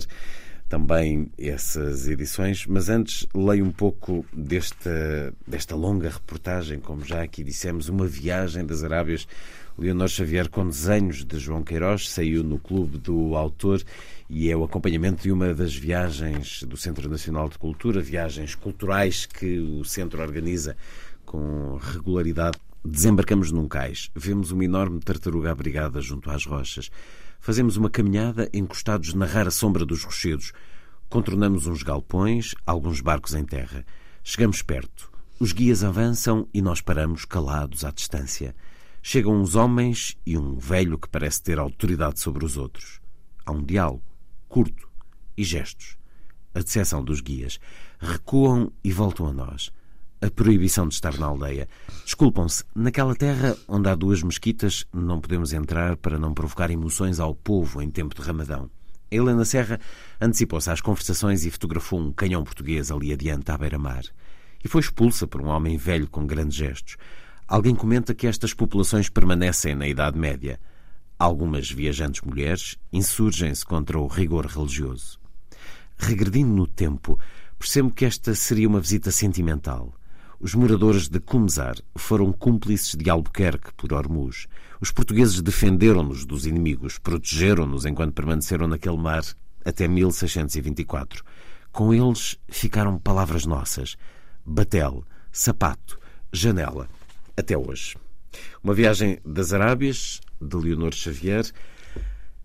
também essas edições, mas antes leio um pouco desta, desta longa reportagem, como já aqui dissemos, Uma Viagem das Arábias Leonor Xavier com desenhos de João Queiroz, saiu no Clube do Autor e é o acompanhamento de uma das viagens do Centro Nacional de Cultura, viagens culturais que o Centro organiza com regularidade Desembarcamos num cais. Vemos uma enorme tartaruga abrigada junto às rochas. Fazemos uma caminhada encostados na rara sombra dos rochedos. Contornamos uns galpões, alguns barcos em terra. Chegamos perto. Os guias avançam e nós paramos calados à distância. Chegam uns homens e um velho que parece ter autoridade sobre os outros. Há um diálogo, curto, e gestos. A decepção dos guias. Recuam e voltam a nós. A proibição de estar na aldeia. Desculpam-se, naquela terra onde há duas mesquitas não podemos entrar para não provocar emoções ao povo em tempo de ramadão. Helena Serra antecipou-se às conversações e fotografou um canhão português ali adiante à beira-mar. E foi expulsa por um homem velho com grandes gestos. Alguém comenta que estas populações permanecem na Idade Média. Algumas viajantes mulheres insurgem-se contra o rigor religioso. Regredindo no tempo, percebo que esta seria uma visita sentimental. Os moradores de Cumzar foram cúmplices de Albuquerque por Hormuz. Os portugueses defenderam-nos dos inimigos, protegeram-nos enquanto permaneceram naquele mar até 1624. Com eles ficaram palavras nossas: batel, sapato, janela até hoje. Uma viagem das Arábias, de Leonor Xavier,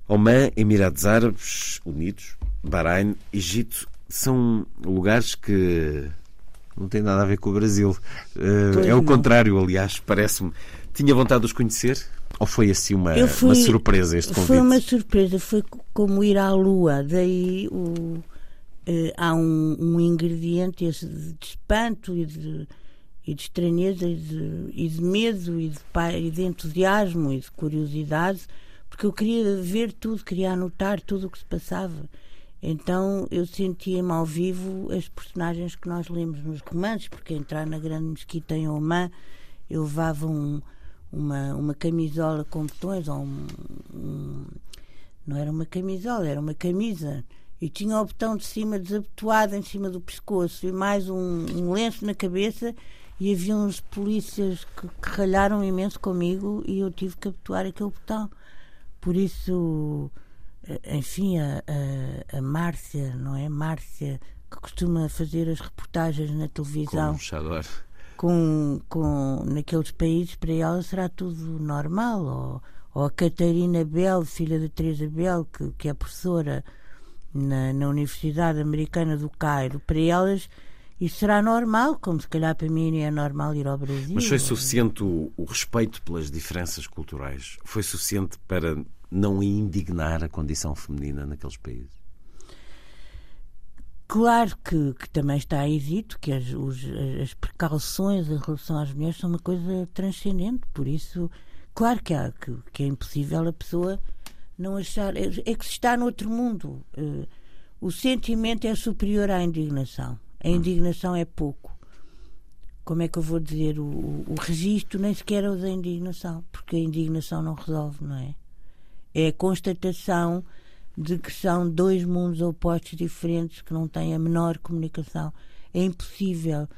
Oman, Emirados Árabes Unidos, Bahrein, Egito, são lugares que não têm nada a ver com o Brasil. Uh, é o contrário, aliás, parece-me. Tinha vontade de os conhecer? Ou foi assim uma, fui, uma surpresa este convite? Foi uma surpresa, foi como ir à Lua. Daí o, uh, há um, um ingrediente de espanto e de e de estranheza e de, e de medo e de, e de entusiasmo e de curiosidade, porque eu queria ver tudo, queria anotar tudo o que se passava. Então eu sentia-me ao vivo as personagens que nós lemos nos romances, porque entrar na grande mesquita em Oman eu levava um, uma, uma camisola com botões, ou um, um, não era uma camisola, era uma camisa. E tinha o botão de cima desabotoado em cima do pescoço e mais um, um lenço na cabeça e havia uns polícias que, que ralharam imenso comigo e eu tive que atuar aquele botão. Por isso, eh, enfim, a, a, a Márcia, não é? Márcia, que costuma fazer as reportagens na televisão. Com, com, naqueles países, para ela será tudo normal. Ou, ou a Catarina Bell, filha da Teresa Bell, que, que é professora na, na Universidade Americana do Cairo, para elas isso será normal, como se calhar para mim é normal ir ao Brasil. Mas foi suficiente o, o respeito pelas diferenças culturais? Foi suficiente para não indignar a condição feminina naqueles países? Claro que, que também está dito que as, os, as precauções em relação às mulheres são uma coisa transcendente, por isso, claro que, há, que, que é impossível a pessoa não achar. É, é que se está no outro mundo. Uh, o sentimento é superior à indignação. A indignação é pouco. Como é que eu vou dizer? O, o, o registro nem sequer é o da indignação, porque a indignação não resolve, não é? É a constatação de que são dois mundos opostos diferentes que não têm a menor comunicação. É impossível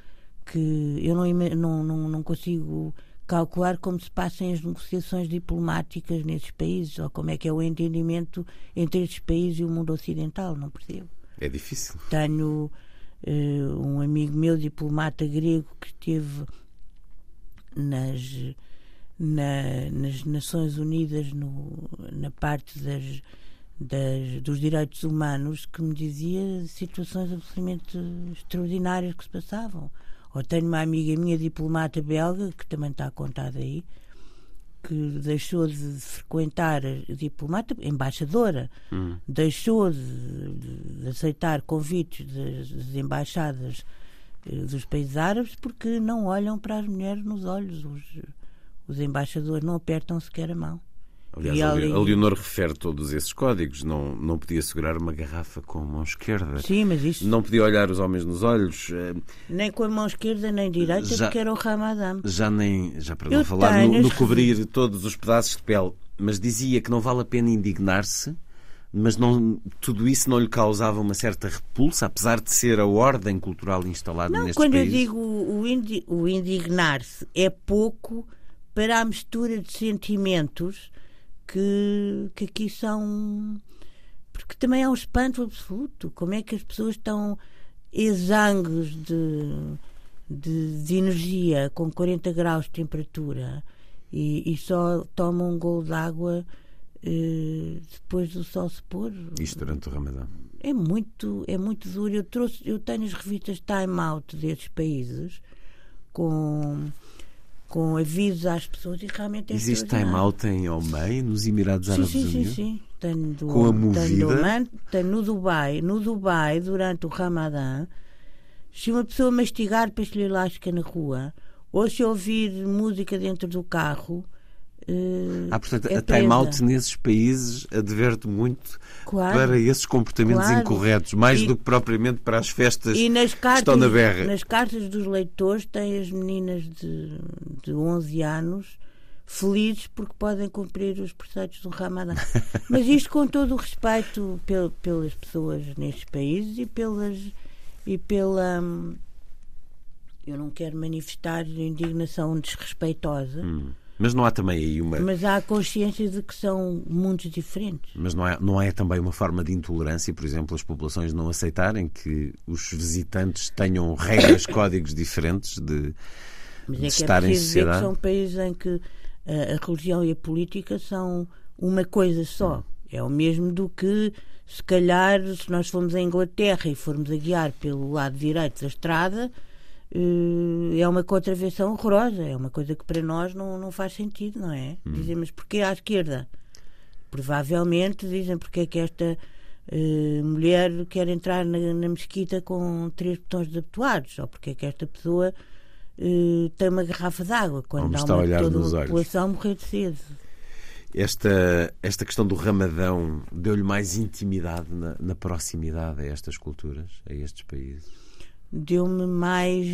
que eu não, não, não, não consigo calcular como se passem as negociações diplomáticas nesses países ou como é que é o entendimento entre esses países e o mundo ocidental, não percebo. É difícil. Tenho um amigo meu, diplomata grego, que esteve nas, na, nas Nações Unidas no, na parte das, das, dos direitos humanos, que me dizia situações absolutamente extraordinárias que se passavam. Ou tenho uma amiga minha, diplomata belga, que também está contada aí, que deixou de frequentar diplomata, embaixadora, hum. deixou de, de, aceitar convites das, das embaixadas eh, dos países árabes porque não olham para as mulheres nos olhos. Os, os embaixadores não apertam sequer a mão. Aliás, a, a Leonor refere todos esses códigos. Não, não podia segurar uma garrafa com a mão esquerda. Sim, mas isso... Não podia olhar os homens nos olhos. Eh, nem com a mão esquerda, nem direita, já, porque era o Ramadã. Já nem... Já para não Eu falar no, no cobrir todos os pedaços de pele. Mas dizia que não vale a pena indignar-se mas não, tudo isso não lhe causava uma certa repulsa, apesar de ser a ordem cultural instalada não, nestes quando países? eu digo o, indi, o indignar-se é pouco para a mistura de sentimentos que, que aqui são. Porque também há um espanto absoluto. Como é que as pessoas estão exangues de, de, de energia com 40 graus de temperatura e, e só toma um gol de água eh, depois do sol se pôr. Isto durante o Ramadão. É muito, é muito duro. Eu, trouxe, eu tenho as revistas Time Out desses países com, com avisos às pessoas e realmente é Existe time out em Oman, nos Emirados Sim, Árabes sim, sim, Unidos? sim. Tenho, do, Com a movida? Oman, tenho no Dubai. No Dubai, durante o Ramadã, se uma pessoa mastigar pastilha elástica na rua ou se ouvir música dentro do carro. Eh, Ah, portanto, é a time presa. out nesses países adverte muito Claro. para esses comportamentos Claro. incorretos, mais E- do que propriamente para as festas E nas que cartas, estão na berra. nas cartas dos leitores tem as meninas de, de 11 anos felizes porque podem cumprir os preceitos do Ramadã. *laughs* Mas isto com todo o respeito pel- pelas pessoas nestes países e pelas e pela hum, eu não quero manifestar indignação desrespeitosa, Hum. Mas não há também aí uma. mas há a consciência de que são mundos diferentes. Mas não é, não é também uma forma de intolerância, por exemplo, as populações não aceitarem que os visitantes tenham *coughs* regras, códigos diferentes de, Mas de é que é estar em preciso ver que sociedade? são países em que eh, a religião e a política são uma coisa só. É o mesmo do que, se calhar, se nós formos à Inglaterra e formos a guiar pelo lado direito da estrada, é uma contravenção horrorosa. É uma coisa que para nós não, não faz sentido, não é? Hum. Dizem, mas porquê à esquerda? Provavelmente dizem porque é que esta eh, mulher quer entrar na, na mesquita com três botões desabotoados, ou porque é que esta pessoa eh, tem uma garrafa de água Ou quando me há a uma, olhar toda nos uma olhos. população morrer de sede. Esta, esta questão do Ramadão deu-lhe mais intimidade na, na proximidade a estas culturas, a estes países? Deu-me mais.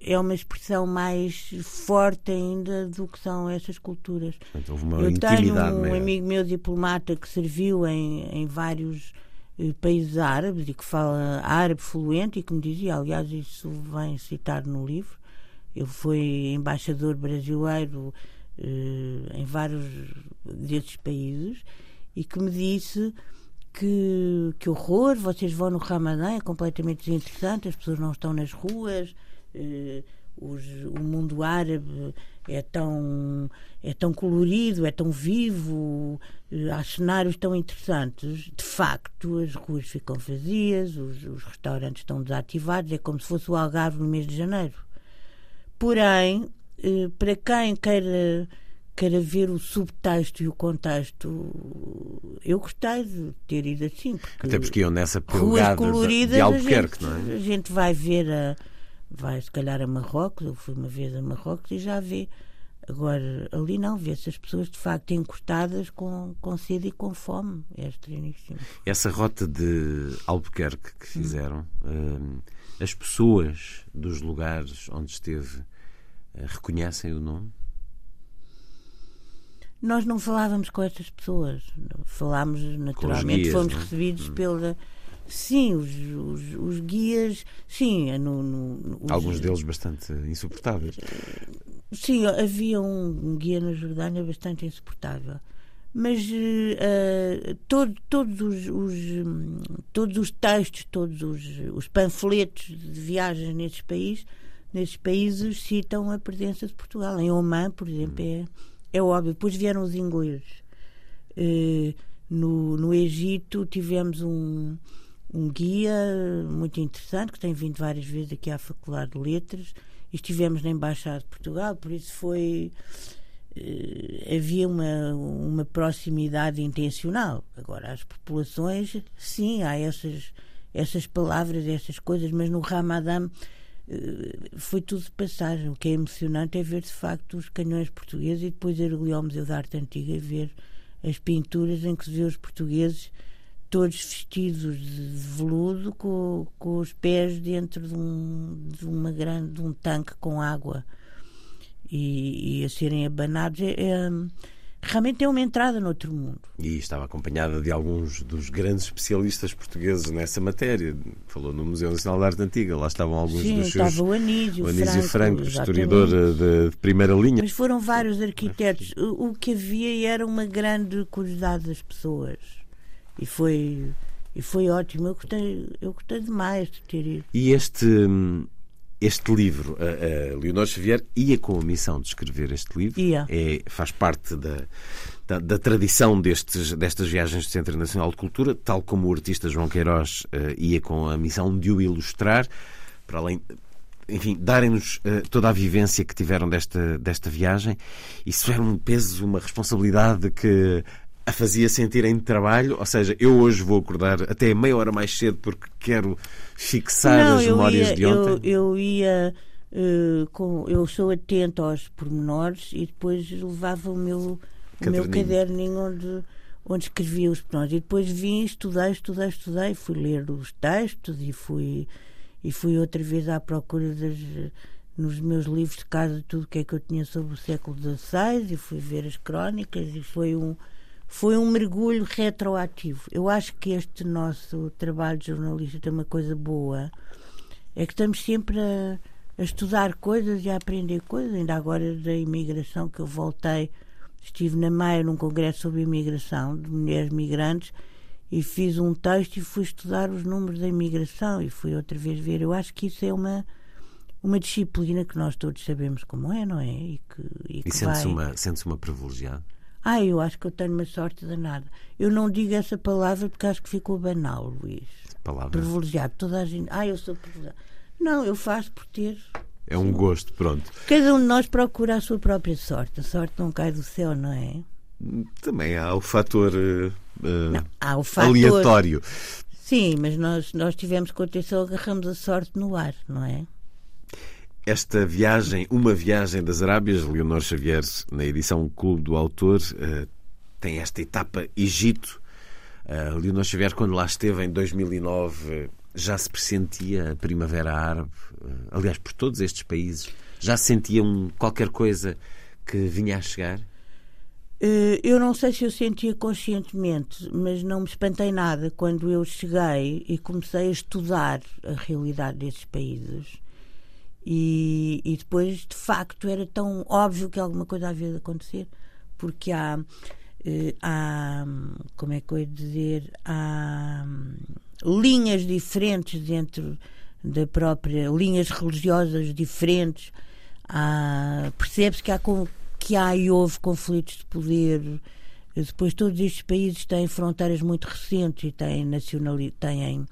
É uma expressão mais forte ainda do que são essas culturas. Portanto, houve uma Eu tenho um maior. amigo meu diplomata que serviu em, em vários eh, países árabes e que fala árabe fluente e que me dizia, aliás, isso vem citar no livro. Ele foi embaixador brasileiro eh, em vários desses países e que me disse que, que horror, vocês vão no Ramadã, é completamente desinteressante, as pessoas não estão nas ruas, eh, os- o mundo árabe é tão, é tão colorido, é tão vivo, eh, há cenários tão interessantes. De facto, as ruas ficam vazias, os, os restaurantes estão desativados, é como se fosse o Algarve no mês de janeiro. Porém, eh, para quem queira, queira ver o subtexto e o contexto, eu gostei de ter ido assim. Porque Até porque iam nessa ruas de, coloridas de a Albuquerque, gente, não é? a gente vai ver a, vai se calhar a Marrocos eu fui uma vez a Marrocos e já vê agora ali não vê-se as pessoas de facto encostadas com, com sede e com fome é estranhíssimo Essa rota de Albuquerque que fizeram, hum, as pessoas dos lugares onde esteve eh, reconhecem o nome? Nós não falávamos com essas pessoas falámos naturalmente guias, fomos não é? recebidos pela sim os, os, os guias sim no, no- no- os- Alguns deles bastante insuportáveis. Sim, havia um, um guia na Jordânia bastante insuportável. Mas eh, todo- todos, os, os, hum, todos os textos, todos os, os panfletos de viagens nesses países, nesses países citam a presença de Portugal. Em Oman, por exemplo, é, é óbvio. Depois vieram os ingleses. Eh, no, no Egito tivemos um, um guia muito interessante que tem vindo várias vezes aqui à Faculdade de Letras e estivemos na Embaixada de Portugal, por isso foi. eh, havia uma, uma proximidade intencional. Agora, as populações, sim, há essas, essas palavras, essas coisas, mas no Ramadã foi tudo de passagem. O que é emocionante é ver de facto os canhões portugueses e depois ir ali ao Museu da Arte Antiga e ver as pinturas em que se vê os portugueses todos vestidos de veludo com, com os pés dentro de um, de uma grande de um tanque com água e, e a serem abanados é, é- realmente é uma entrada noutro mundo E estava acompanhada de alguns dos grandes especialistas portugueses nessa matéria. Falou no Museu Nacional de Arte Antiga, lá estavam alguns sim, dos seus. estava o Anísio, O Anísio Franco, exatamente. historiador eh, de, de primeira linha. Mas foram vários arquitetos. O, o que havia era uma grande curiosidade das pessoas. E foi, e foi ótimo. Eu gostei, eu gostei demais de ter ido. E este, hum, este livro, a, a Leonor Xavier ia com a missão de escrever este livro. Ia. É, faz parte da, da, da tradição destes, destas viagens do Centro Nacional de Cultura, tal como o artista João Queiroz uh, ia com a missão de o ilustrar, para além enfim, darem-nos uh, toda a vivência que tiveram desta, desta viagem. Isso era um peso, uma responsabilidade que a fazia sentir em trabalho, ou seja, eu hoje vou acordar até meia hora mais cedo porque quero fixar Não, as memórias ia, de ontem. Eu, eu ia. Uh, com, eu sou atento aos pormenores e depois levava o meu, o meu caderninho onde, onde escrevia os pormenores. E depois vim, estudei, estudei, estudei, fui ler os textos e fui, e fui outra vez à procura das, nos meus livros de casa tudo o que é que eu tinha sobre o século XVI e fui ver as crónicas e foi um foi um mergulho retroativo. Eu acho que este nosso trabalho de jornalista tem uma coisa boa, é que estamos sempre a, a estudar coisas e a aprender coisas. Ainda agora da imigração que eu voltei, estive na Maia num congresso sobre imigração de mulheres migrantes e fiz um texto e fui estudar os números da imigração e fui outra vez ver. Eu acho que isso é uma uma disciplina que nós todos sabemos como é, não é? E que, e E sente-se vai... uma, sente uma privilegiada? Ah, eu acho que eu tenho uma sorte danada. Eu não digo essa palavra porque acho que ficou banal, Luís. Palavra. Privilegiado. Toda a gente. Ah, eu sou privilegiado. Não, eu faço por ter. É um gosto, pronto. Cada um de nós procura a sua própria sorte. A sorte não cai do céu, não é? Também há o fator eh, Não, há o fator. aleatório. Sim, mas nós, nós tivemos com atenção, agarramos a sorte no ar, não é? Esta viagem, uma viagem das Arábias, Leonor Xavier, na edição Clube do Autor, eh, tem esta etapa Egito. Uh, Leonor Xavier, quando lá esteve em 2009, já se pressentia a Primavera Árabe. Eh, aliás, por todos estes países, já sentiam qualquer coisa que vinha a chegar? Eh, Eu não sei se eu sentia conscientemente, mas não me espantei nada quando eu cheguei e comecei a estudar a realidade desses países. E, e depois, de facto, era tão óbvio que alguma coisa havia de acontecer, porque há, eh, há como é que eu ia dizer, há hum, linhas diferentes dentro da própria, linhas religiosas diferentes. Percebe-se que há, que há e houve conflitos de poder. Depois, todos estes países têm fronteiras muito recentes e têm, nacionali têm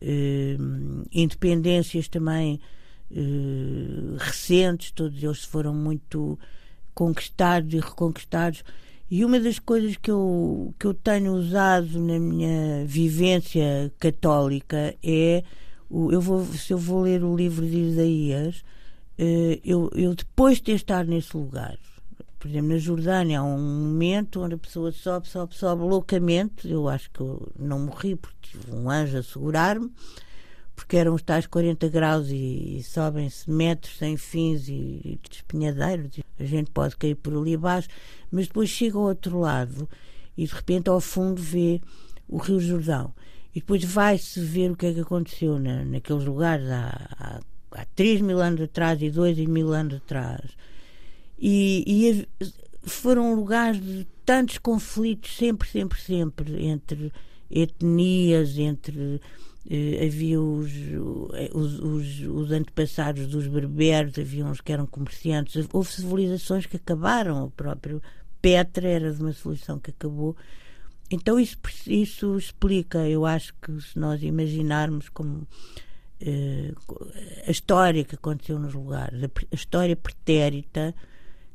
eh, independências também eh, recentes, todos eles foram muito conquistados e reconquistados. E uma das coisas que eu, que eu tenho usado na minha vivência católica é. O, eu vou, se eu vou ler o livro de Isaías, eh, eu, eu depois de ter estado nesse lugar, por exemplo, na Jordânia há um momento onde a pessoa sobe, sobe, sobe loucamente. Eu acho que eu não morri porque tive um anjo a segurar-me, porque eram os tais 40 graus e, e sobem-se metros sem fins e, e despenhadeiros. A gente pode cair por ali abaixo, mas depois chega ao outro lado e de repente ao fundo vê o Rio Jordão. E depois vai-se ver o que é que aconteceu na, naqueles lugares há, há, há 3 mil anos atrás e 2 mil anos atrás. E, e foram lugares de tantos conflitos, sempre, sempre, sempre, entre etnias, entre. Eh, havia os, os, os, os antepassados dos berberes, havia uns que eram comerciantes, houve civilizações que acabaram, o próprio Petra era de uma civilização que acabou. Então isso, isso explica, eu acho que se nós imaginarmos como eh, a história que aconteceu nos lugares, a, a história pretérita,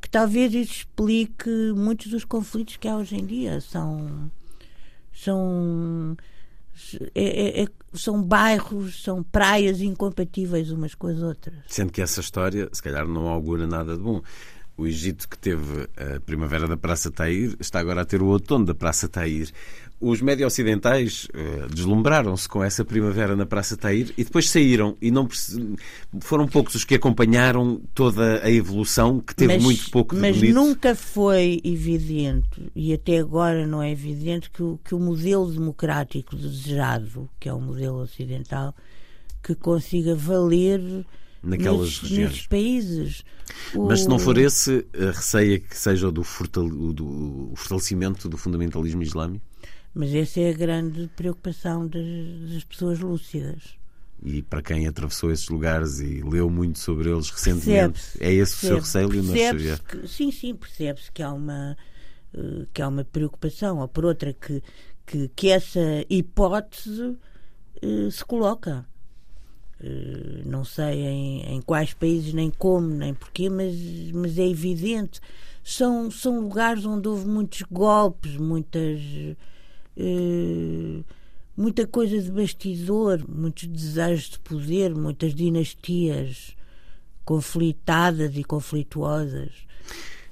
que talvez isso explique muitos dos conflitos que há hoje em dia. São. São. É- é- é- são bairros, são praias incompatíveis umas com as outras. Sendo que essa história, se calhar, não augura nada de bom. O Egito, que teve a primavera da Praça Tair, está agora a ter o outono da Praça Tair. Os médio ocidentais eh, deslumbraram-se com essa primavera na Praça Tair e depois saíram e não foram poucos os que acompanharam toda a evolução que teve mas, muito pouco de mas bonito. nunca foi evidente, e até agora não é evidente, que o, que o modelo democrático desejado, que é o modelo ocidental, que consiga valer Naquelas nesses, regiões. nesses países. Mas se não O- for esse, eh, receia que seja o do, fortal- o do o fortalecimento do fundamentalismo islâmico? Mas essa é a grande preocupação das, das pessoas lúcidas. E para quem atravessou esses lugares e leu muito sobre eles recentemente, é esse o seu receio, Leonor Xavier? Que, sim, sim, percebe-se que há uma uh, que há uma preocupação, ou por outra que, que, que essa hipótese uh, se coloca. Uh, não sei em, em, quais países, nem como, nem porquê, mas, mas é evidente. São, são lugares onde houve muitos golpes, muitas muita coisa de bastidor, muitos desejos de poder, muitas dinastias conflitadas e conflituosas.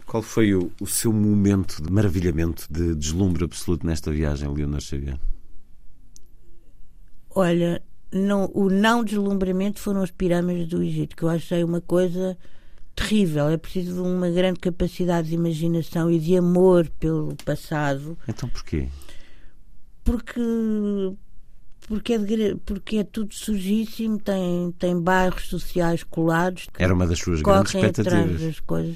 Qual foi o, o seu momento de maravilhamento, de deslumbre absoluto nesta viagem, Leonor Xavier? Olha, não, o não deslumbramento foram as pirâmides do Egito, que eu achei uma coisa terrível. É preciso de uma grande capacidade de imaginação e de amor pelo passado. Então porquê? porque porque é, de, porque é tudo sujíssimo, tem, tem bairros sociais colados. Era uma das suas grandes expectativas. Das coisas.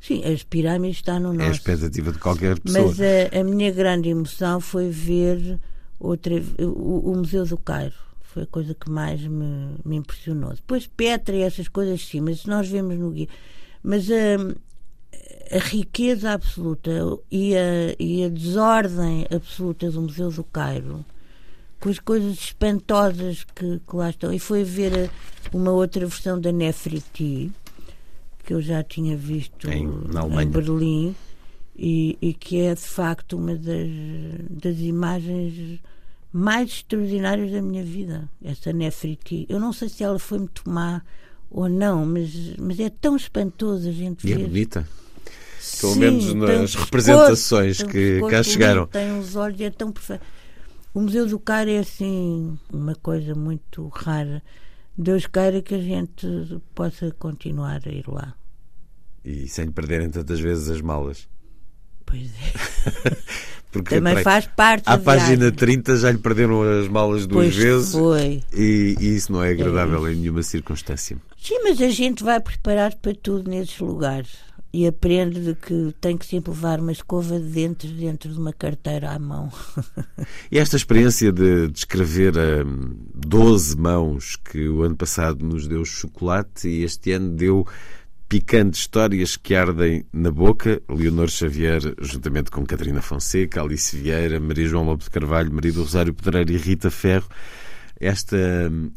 Sim, as pirâmides estão no nosso. É a expectativa de qualquer pessoa. Mas a, a minha grande emoção foi ver outra, o, o, Museu do Cairo. Foi a coisa que mais me, me impressionou. Depois Petra e essas coisas sim, mas nós vemos no guia. Mas a, a riqueza absoluta e a, e a desordem absoluta do Museu do Cairo, com as coisas espantosas que, que lá estão. E foi ver uma outra versão da Nefertiti, que eu já tinha visto em, em Berlim, e, e, que é de facto uma das, das imagens mais extraordinárias da minha vida, essa Nefertiti. Eu não sei se ela foi muito má ou não, mas, mas é tão espantoso a gente e ver. é bonita. Pelo menos nas representações que cá chegaram. Tem os olhos, é tão perfeito. O Museu do Cairo é assim uma coisa muito rara. Deus queira que a gente possa continuar a ir lá. E sem perderem tantas vezes as malas. Pois é. *laughs* Porque Também faz parte À página viagem. 30 já lhe perderam as malas duas pois vezes. Foi. E, e, isso não é agradável é em nenhuma circunstância. Sim, mas a gente vai preparar para tudo nesses lugares e aprende de que tem que sempre levar uma escova de dentes dentro de uma carteira à mão. e esta experiência de descrever a um, 12 mãos que o ano passado nos deu chocolate e este ano deu picantes histórias que ardem na boca. Leonor Xavier, juntamente com Catarina Fonseca, Alice Vieira, Maria João Lopes de Carvalho, Marido Rosário Pedreiro e Rita Ferro. Esta,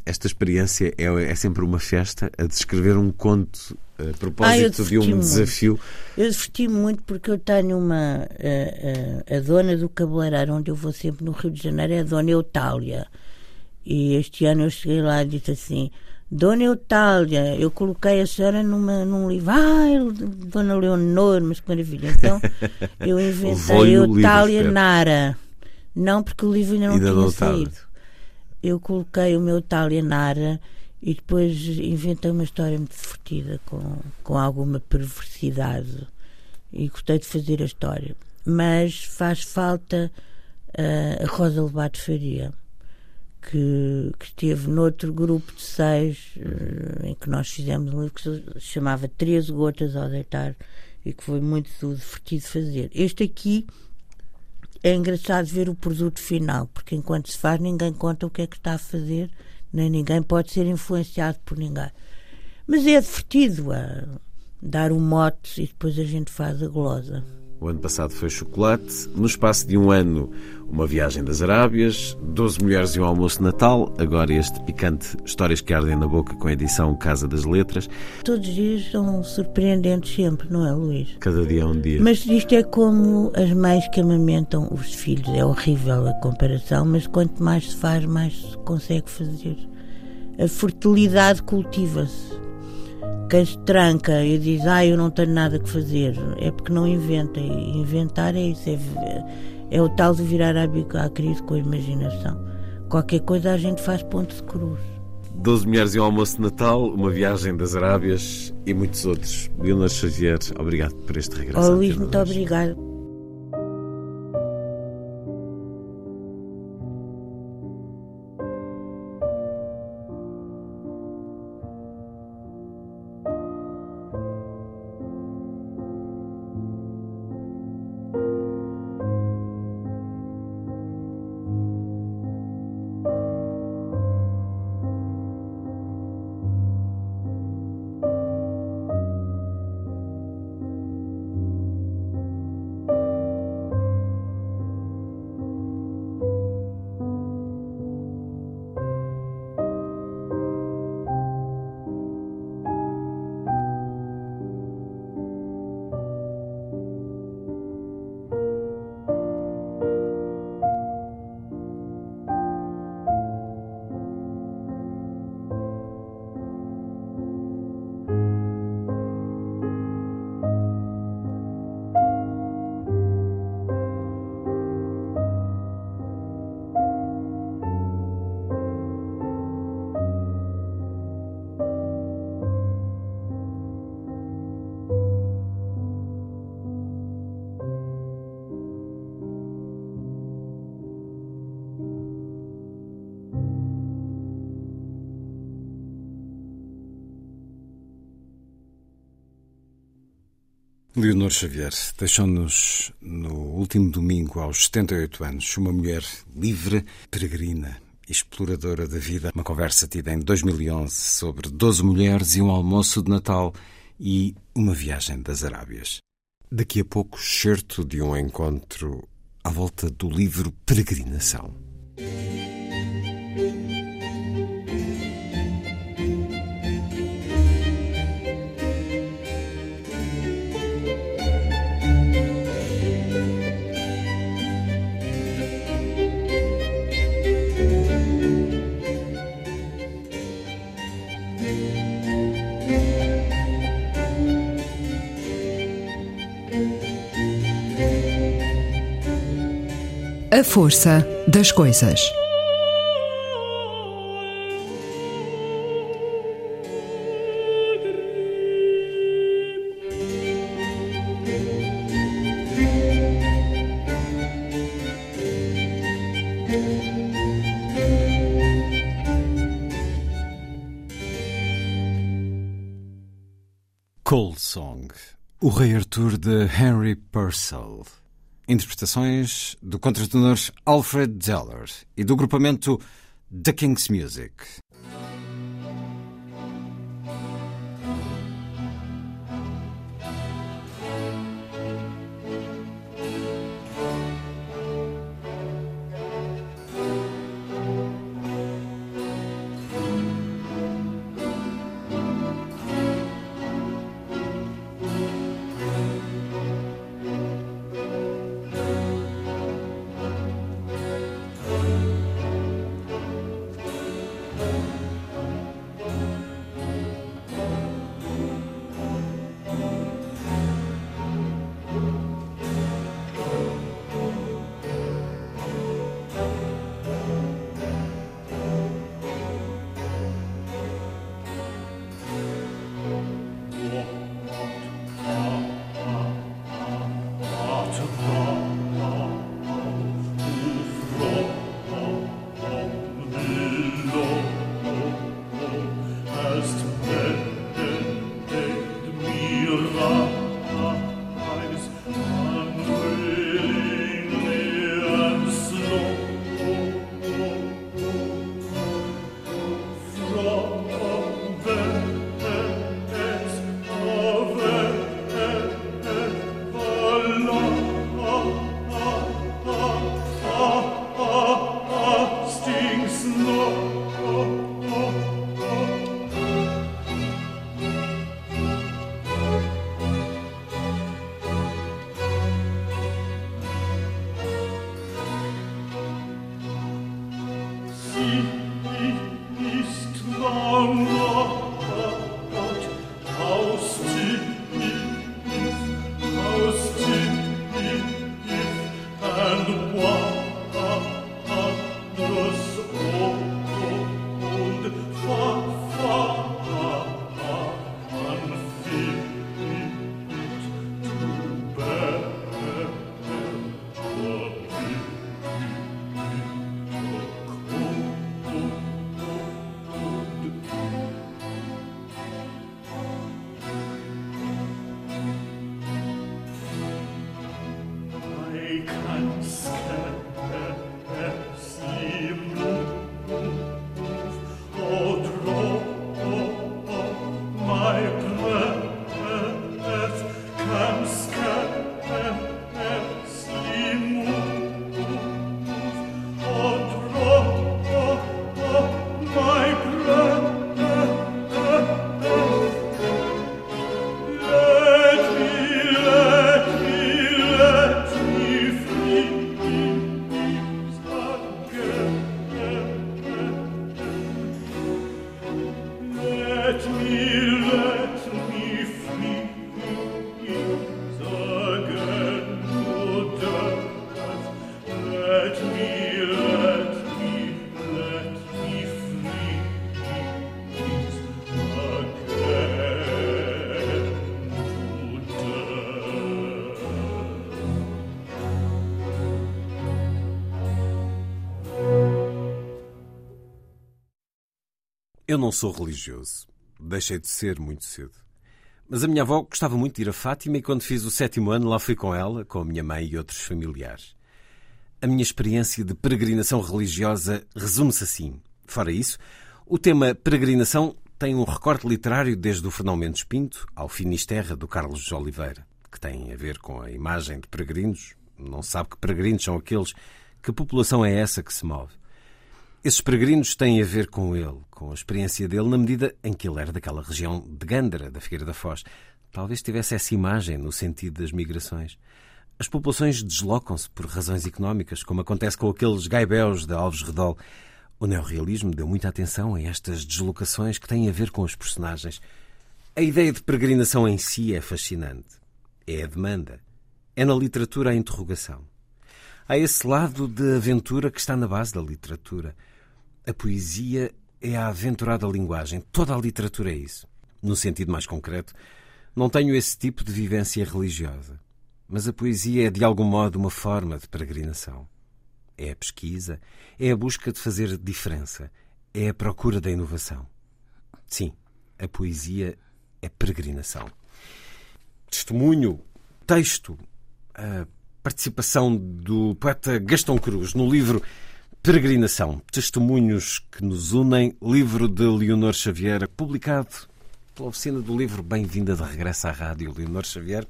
esta experiência é, é sempre uma festa a descrever um conto a propósito ah, de um desafio. Eu diverti muito porque eu tenho uma. A, a, a, dona do cabeleireiro, onde eu vou sempre no Rio de Janeiro, é a Dona Eutália. E este ano eu cheguei lá e disse assim: Dona Eutália, eu coloquei a senhora numa, num livro. Ai, Dona Leonor, mas que maravilha. Então *laughs* eu inventei Eutália Nara. Não, porque o livro ainda não ainda tinha não saído. Eu coloquei o meu Eutália Nara e depois inventei uma história muito divertida, com, com alguma perversidade, e gostei de fazer a história. Mas faz falta uh, a Rosa Lobato Faria, que, que esteve noutro grupo de seis, uh, em que nós fizemos um livro que se chamava Três Gotas ao Deitar, e que foi muito divertido fazer. Este aqui é engraçado ver o produto final, porque enquanto se faz, ninguém conta o que é que está a fazer nem ninguém pode ser influenciado por ninguém. Mas é divertido a dar um mote e depois a gente faz a glosa. O ano passado foi chocolate. No espaço de um ano, uma viagem das Arábias, 12 mulheres e um almoço de Natal. Agora este picante Histórias que Ardem na Boca com a edição Casa das Letras. Todos os dias são surpreendentes sempre, não é, Luís? Cada dia é um dia. Mas isto é como as mães que amamentam os filhos. É horrível a comparação, mas quanto mais se faz, mais se consegue fazer. A fertilidade cultiva-se quem se tranca e diz, ah, eu não tenho nada que fazer, é porque não inventa. E inventar é isso, é, é o tal de virar a, à crise com a imaginação. Qualquer coisa a gente faz ponto de cruz. Doze Mulheres e um Almoço de Natal, uma viagem das Arábias e muitos outros. Leonor Xavier, obrigado por este regresso. Oh, Luís, muito obrigado. Leonor Xavier deixou-nos no último domingo, aos 78 anos, uma mulher livre, peregrina, exploradora da vida. Uma conversa tida em 2011 sobre 12 mulheres e um almoço de Natal e uma viagem das Arábias. Daqui a pouco, certo de um encontro à volta do livro Peregrinação. Força das coisas. Cold Song, o Rei Arthur de Henry Purcell. Interpretações do contratenor Alfred Zeller e do grupamento The King's Music. Eu não sou religioso. Deixei de ser muito cedo. Mas a minha avó gostava muito de ir a Fátima e quando fiz o sétimo ano lá fui com ela, com a minha mãe e outros familiares. A minha experiência de peregrinação religiosa resume-se assim. Fora isso, o tema peregrinação tem um recorte literário desde o Fernão Mendes Pinto ao Finisterra do Carlos de Oliveira, que tem a ver com a imagem de peregrinos. Não sabe que peregrinos são aqueles. Que população é essa que se move? Esses peregrinos têm a ver com ele, com a experiência dele, na medida em que ele era daquela região de Gândara, da Figueira da Foz. Talvez tivesse essa imagem no sentido das migrações. As populações deslocam-se por razões económicas, como acontece com aqueles gaibéus de Alves Redol. O neorrealismo deu muita atenção a estas deslocações que têm a ver com os personagens. A ideia de peregrinação em si é fascinante. É a demanda. É na literatura a interrogação. Há esse lado de aventura que está na base da literatura. A poesia é a aventurada linguagem. Toda a literatura é isso. No sentido mais concreto, não tenho esse tipo de vivência religiosa. Mas a poesia é, de algum modo, uma forma de peregrinação. É a pesquisa, é a busca de fazer diferença, é a procura da inovação. Sim, a poesia é peregrinação. Testemunho, texto, a participação do poeta Gastão Cruz no livro Peregrinação, Testemunhos que nos unem, livro de Leonor Xavier, publicado pela oficina do livro Bem-vinda de regresso à rádio, Leonor Xavier.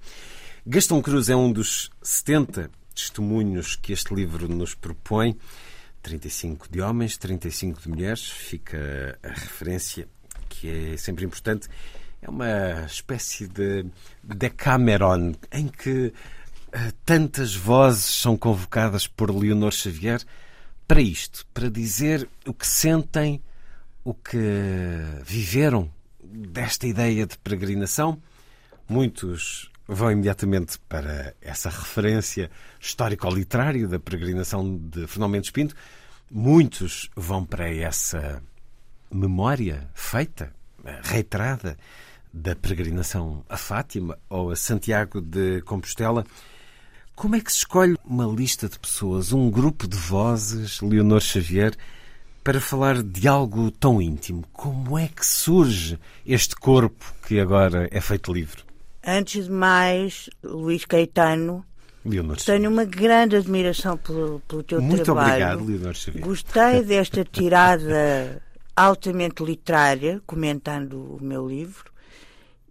Gastão Cruz é um dos 70 testemunhos que este livro nos propõe. 35 de homens, 35 de mulheres. Fica a referência que é sempre importante. É uma espécie de Decameron em que uh, tantas vozes são convocadas por Leonor Xavier para isto, para dizer o que sentem, o que viveram desta ideia de peregrinação. Muitos vão imediatamente para essa referência histórico-literária da peregrinação de Fernão Mendes Pinto. Muitos vão para essa memória feita, reiterada, da peregrinação a Fátima ou a Santiago de Compostela. Como é que se escolhe uma lista de pessoas, um grupo de vozes, Leonor Xavier, para falar de algo tão íntimo? Como é que surge este corpo que agora é feito livre? Antes de mais, Luís Caetano, Leonor tenho uma grande admiração pelo, pelo teu Muito trabalho. obrigado, Leonor Xavier. Gostei desta tirada altamente literária, comentando o meu livro,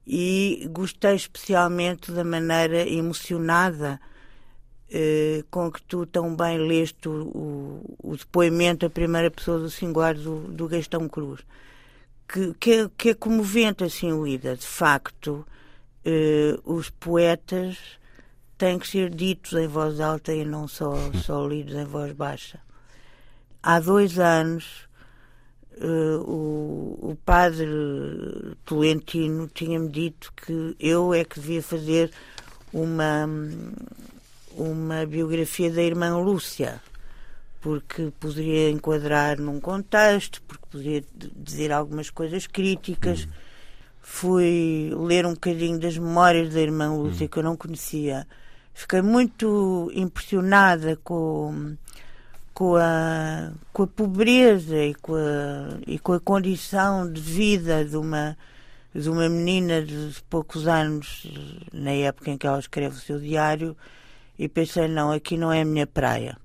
e gostei especialmente da maneira emocionada eh, com que tu tão bem leste o, o, o, depoimento, a primeira pessoa do singular do, do Gastão Cruz, que, que, é, que é comovente assim lida. De facto, eh, os poetas têm que ser ditos em voz alta e não só, só lidos em voz baixa. Há dois anos, Uh, o, o, padre Tolentino tinha-me dito que eu é que devia fazer uma, uma biografia da irmã Lúcia, porque poderia enquadrar num contexto, porque poderia dizer algumas coisas críticas. Hum. Fui ler um bocadinho das memórias da irmã Lúcia, hum. que eu não conhecia. Fiquei muito impressionada com com a, com a pobreza e com a, e com a condição de vida de uma, de uma menina de poucos anos, na época em que ela escreve o seu diário, e pensei, não, aqui não é a minha praia.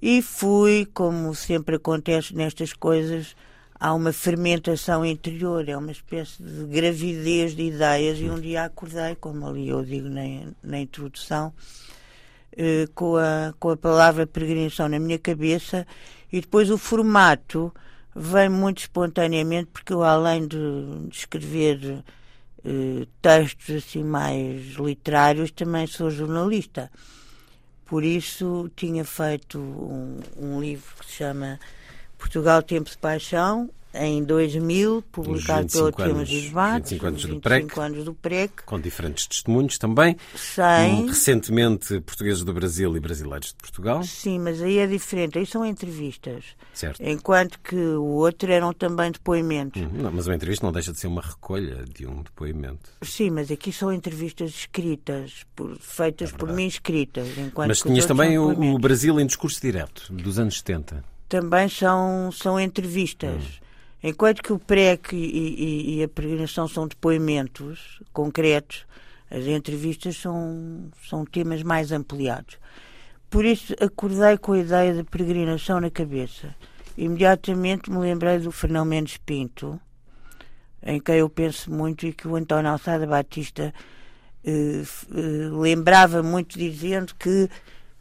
E fui, como sempre acontece nestas coisas, há uma fermentação interior, é uma espécie de gravidez de ideias, e um dia acordei, como ali eu digo na, na introdução, eh, com, a, com a palavra peregrinação na minha cabeça e depois o formato vem muito espontaneamente porque eu além de, de escrever eh, textos assim mais literários também sou jornalista. Por isso tinha feito um, um livro que se chama Portugal Tempo de Paixão em 2000, publicado pelo Temas e Debates, 25 anos, 25 do PREC, anos do PREC, com diferentes testemunhos também. Sem... Recentemente, portugueses do Brasil e brasileiros de Portugal. Sim, mas aí é diferente, aí são entrevistas. Certo. Enquanto que o outro eram também depoimentos. Uhum, não, mas uma entrevista não deixa de ser uma recolha de um depoimento. Sim, mas aqui são entrevistas escritas, por, feitas é por mim escritas. Enquanto mas tinhas também o, o, Brasil em discurso direto, dos anos 70. Também são, são entrevistas. Uhum Enquanto que o PREC e, e, e, a peregrinação são depoimentos concretos, as entrevistas são, são temas mais ampliados. Por isso acordei com a ideia de peregrinação na cabeça. Imediatamente me lembrei do Fernão Mendes Pinto, em quem eu penso muito e que o António Alçada Batista eh, eh, lembrava muito dizendo que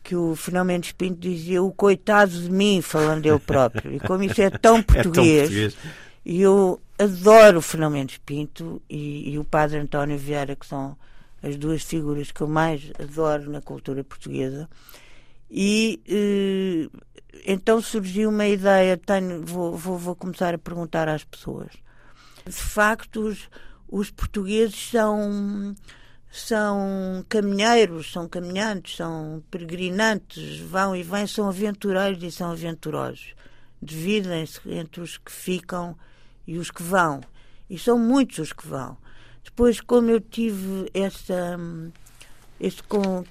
que o Fernão Mendes Pinto dizia o coitado de mim, falando ele próprio. E como isso é tão português, *laughs* é tão português. e eu adoro o Fernão Mendes Pinto e, e, o Padre António Vieira, que são as duas figuras que eu mais adoro na cultura portuguesa. E eh, então surgiu uma ideia, tenho, vou, vou, vou, começar a perguntar às pessoas. De facto, os, os portugueses são são caminheiros, são caminhantes, são peregrinantes, vão e vêm, são aventureiros e são aventurosos. Dividem-se entre os que ficam e os que vão. E são muitos os que vão. Depois, como eu tive essa, esse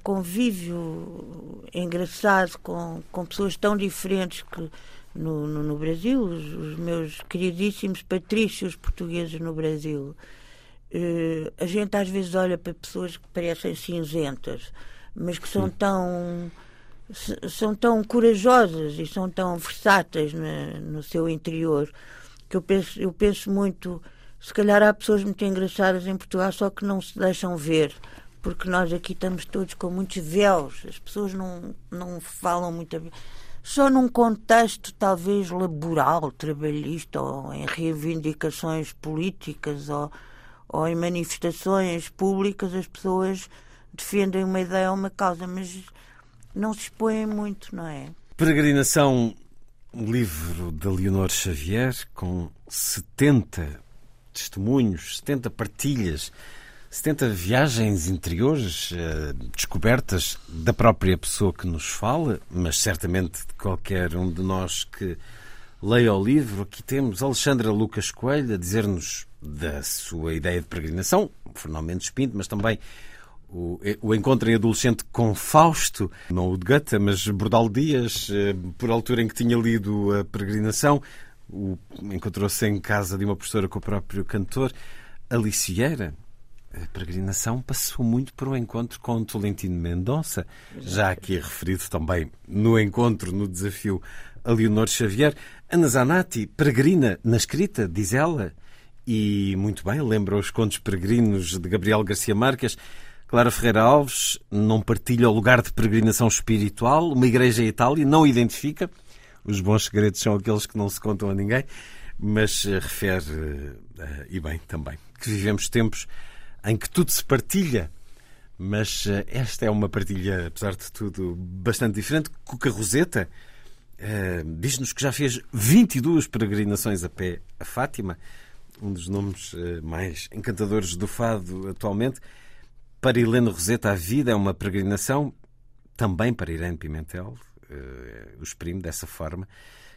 convívio engraçado com, com pessoas tão diferentes que no, no, no Brasil, os, os meus queridíssimos patrícios portugueses no Brasil, Uh, a gente às vezes olha para pessoas que parecem cinzentas, mas que são tão são tão corajosas e são tão versáteis na, no seu interior que eu penso, eu penso muito se calhar há pessoas muito engraçadas em Portugal só que não se deixam ver porque nós aqui estamos todos com muitos véus as pessoas não, não falam muito só num contexto talvez laboral, trabalhista ou em reivindicações políticas ou ou em manifestações públicas as pessoas defendem uma ideia ou uma causa, mas não se expõem muito, não é? Peregrinação, um livro de Leonor Xavier com 70 testemunhos, 70 partilhas, 70 viagens interiores, eh, descobertas da própria pessoa que nos fala, mas certamente de qualquer um de nós que leia o livro. Aqui temos Alexandra Lucas Coelho a dizer-nos da sua ideia de peregrinação, Fernão Mendes Pinto, mas também o, o, encontro em adolescente com Fausto, não o de Goethe, mas Bordal Dias, eh, por altura em que tinha lido a peregrinação, encontrou-se em casa de uma professora com o próprio cantor, Alicieira. A peregrinação passou muito por um encontro com Tolentino Mendonça, já aqui referido também no encontro, no desafio a Leonor Xavier. Ana Zanatti peregrina na escrita, diz ela, e muito bem, lembra os contos peregrinos de Gabriel Garcia Marques. Clara Ferreira Alves não partilha o lugar de peregrinação espiritual. Uma igreja em Itália não identifica. Os bons segredos são aqueles que não se contam a ninguém. Mas uh, refere, uh, e bem também, que vivemos tempos em que tudo se partilha. Mas uh, esta é uma partilha, apesar de tudo, bastante diferente. Cuca Roseta diz-nos que já fez 22 peregrinações a pé a Fátima um dos nomes eh, mais encantadores do fado atualmente. Para Helena Roseta, a vida é uma peregrinação, também para Irene Pimentel, uh, o exprime dessa forma,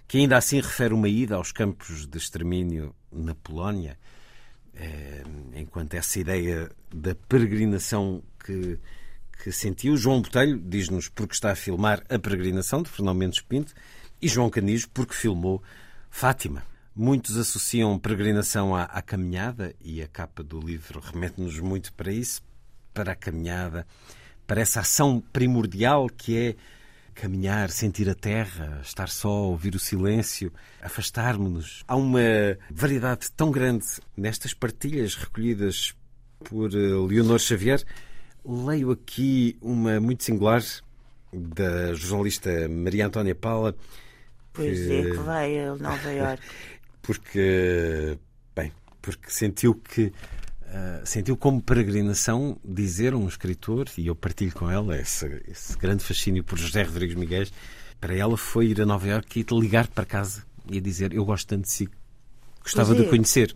que ainda assim refere uma ida aos campos de extermínio na Polónia, enquanto essa ideia da peregrinação que, que sentiu. João Botelho diz-nos porque está a filmar a peregrinação de Fernão Mendes Pinto e João Canijo porque filmou Fátima. Muitos associam peregrinação à, à caminhada e a capa do livro remete-nos muito para isso, para a caminhada, para essa ação primordial que é caminhar, sentir a terra, estar só, ouvir o silêncio, afastarmos-nos. Há uma variedade tão grande nestas partilhas recolhidas por eh, Leonor Xavier. Leio aqui uma muito singular da jornalista Maria Antónia Paula. Pois que... é, que vai a Nova Iorque. *laughs* porque, bem, porque sentiu que uh, sentiu como peregrinação dizer um escritor, e eu partilho com ela esse, esse grande fascínio por José Rodrigues Miguel, para ela foi ir a Nova Iorque e ligar para casa e a dizer eu gosto tanto de si, gostava de é. conhecer.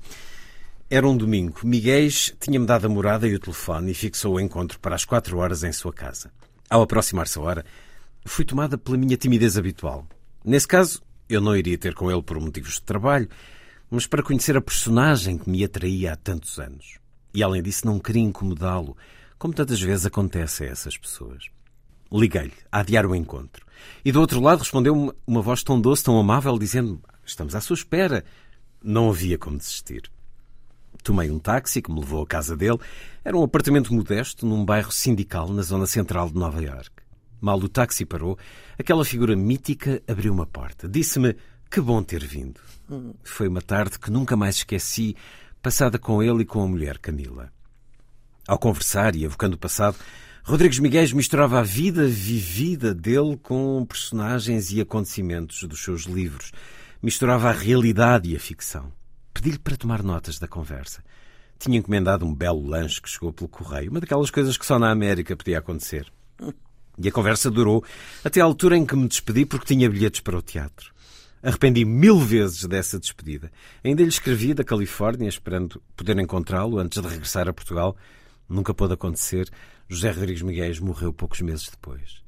Era um domingo. Miguel tinha-me dado a morada e o telefone e fixou o encontro para as quatro horas em sua casa. Ao aproximar-se a hora, fui tomada pela minha timidez habitual. Nesse caso, eu não iria ter com ele por motivos de trabalho, mas para conhecer a personagem que me atraía há tantos anos. E além disso, não queria incomodá-lo, como tantas vezes acontece a essas pessoas. Liguei-lhe a adiar o encontro. E do outro lado respondeu-me uma voz tão doce, tão amável, dizendo-me: Estamos à sua espera. Não havia como desistir. Tomei um táxi que me levou à casa dele. Era um apartamento modesto num bairro sindical na zona central de Nova York. Mal o táxi parou, aquela figura mítica abriu uma porta. Disse-me que bom ter vindo. Foi uma tarde que nunca mais esqueci, passada com ele e com a mulher Camila. Ao conversar e evocando o passado, Rodrigues Miguel misturava a vida vivida dele com personagens e acontecimentos dos seus livros. Misturava a realidade e a ficção. Pedi-lhe para tomar notas da conversa. Tinha encomendado um belo lanche que chegou pelo correio, uma daquelas coisas que só na América podia acontecer. E a conversa durou até à altura em que me despedi porque tinha bilhetes para o teatro. Arrependi mil vezes dessa despedida. Ainda lhe escrevi da Califórnia, esperando poder encontrá-lo antes de regressar a Portugal. Nunca pôde acontecer. José Rodrigues Miguel morreu poucos meses depois.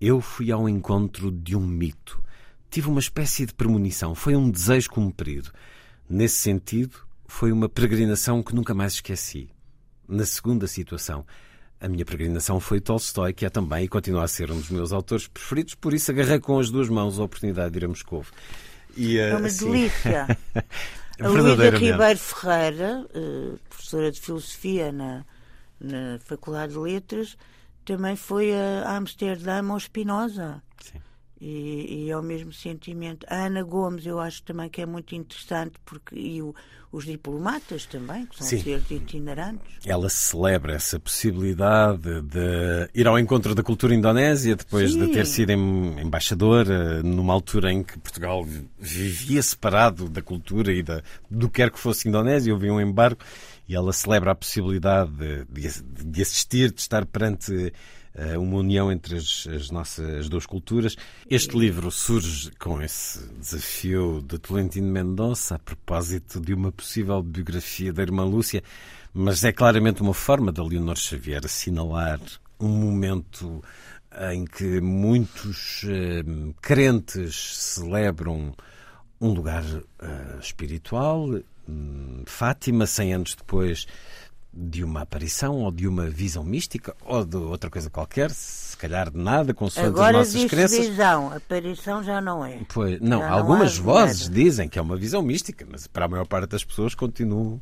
Eu fui ao encontro de um mito. Tive uma espécie de premonição. Foi um desejo cumprido. Nesse sentido, foi uma peregrinação que nunca mais esqueci. Na segunda situação, a minha peregrinação foi Tolstói, que é também e continua a ser um dos meus autores preferidos, por isso agarrei com as duas mãos a oportunidade de ir a Moscou. E, é uma assim... delícia. *laughs* a Luísa Ribeiro Ferreira, eh, professora de Filosofia na, na Faculdade de Letras, também foi a Amsterdã ao Spinoza. E, e, é o mesmo sentimento. A Ana Gomes, eu acho também que é muito interessante, porque e o, os diplomatas também, que são Sim. seres itinerantes. Ela celebra essa possibilidade de ir ao encontro da cultura indonésia, depois Sim. de ter sido embaixadora, numa altura em que Portugal vivia separado da cultura e da, do que quer que fosse Indonésia, houve um embargo, e ela celebra a possibilidade de, de, de assistir, de estar perante uma união entre as, as, nossas duas culturas. Este livro surge com esse desafio de Tolentino Mendonça a propósito de uma possível biografia da irmã Lúcia, mas é claramente uma forma da Leonor Xavier assinalar um momento em que muitos eh, crentes celebram um lugar uh, espiritual. Hum, Fátima, 100 anos depois, de uma aparição ou de uma visão mística ou de outra coisa qualquer, se calhar de nada, consoante Agora as nossas crenças. visão, aparição já não é. Pois, não, já algumas não vozes dizem que é uma visão mística, mas para a maior parte das pessoas continua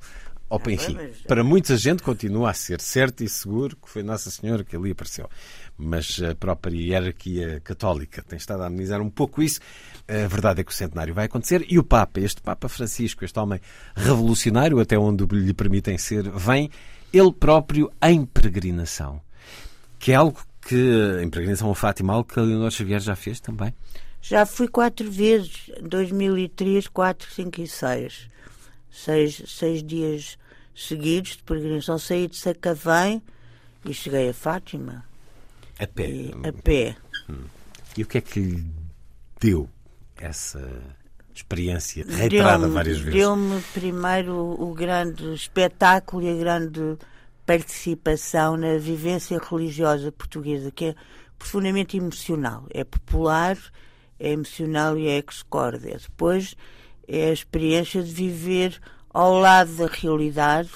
ou, ah, enfim, para muita gente continua a ser certo e seguro que foi Nossa Senhora que ali apareceu. Mas a própria hierarquia católica tem estado a amenizar um pouco isso. A verdade é que o centenário vai acontecer e o Papa, este Papa Francisco, este homem revolucionário, até onde lhe permitem ser, vem ele próprio em peregrinação. Que é algo que, em peregrinação ao Fátima, algo que a Leonor Xavier já fez também? Já fui quatro vezes, 2003, 4, 5 e 6 seis, seis dias seguidos de peregrinação. Saí de Sacavém e cheguei a Fátima. A pé? E, a pé. Hum. E o que é que lhe deu essa experiência reiterada várias vezes? Deu-me primeiro o, o grande espetáculo e a grande participação na vivência religiosa portuguesa, que é profundamente emocional. É popular, é emocional e é excorde. Depois é a experiência de viver ao lado da realidade,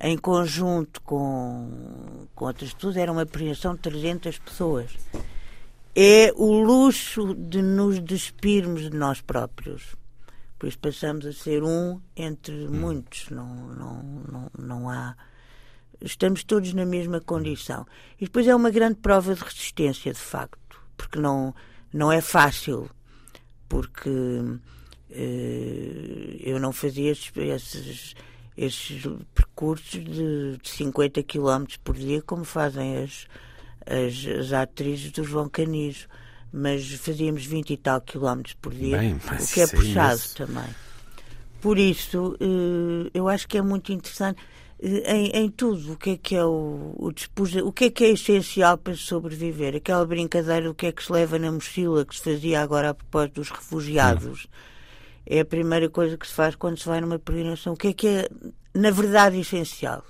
em conjunto com, com outras pessoas, era uma apreensão de 300 pessoas. É o luxo de nos despirmos de nós próprios. Por isso passamos a ser um entre hum. muitos. Não, não, não, não há. Estamos todos na mesma condição. E depois é uma grande prova de resistência, de facto, porque não, não é fácil. Porque eh, eu não fazia esses, esses percursos de, de 50 km por dia como fazem as, as, as atrizes do João Canijo, mas fazíamos 20 e tal quilómetros por dia, Bem, o que é puxado é também. Por isso, eh, eu acho que é muito interessante eh, em, em, tudo o que é que é o, o o que é que é essencial para sobreviver. Aquela brincadeira do que é que se leva na mochila que se fazia agora a propósito dos refugiados. É a primeira coisa que se faz quando se vai numa peregrinação. O que é que é, na verdade, essencial?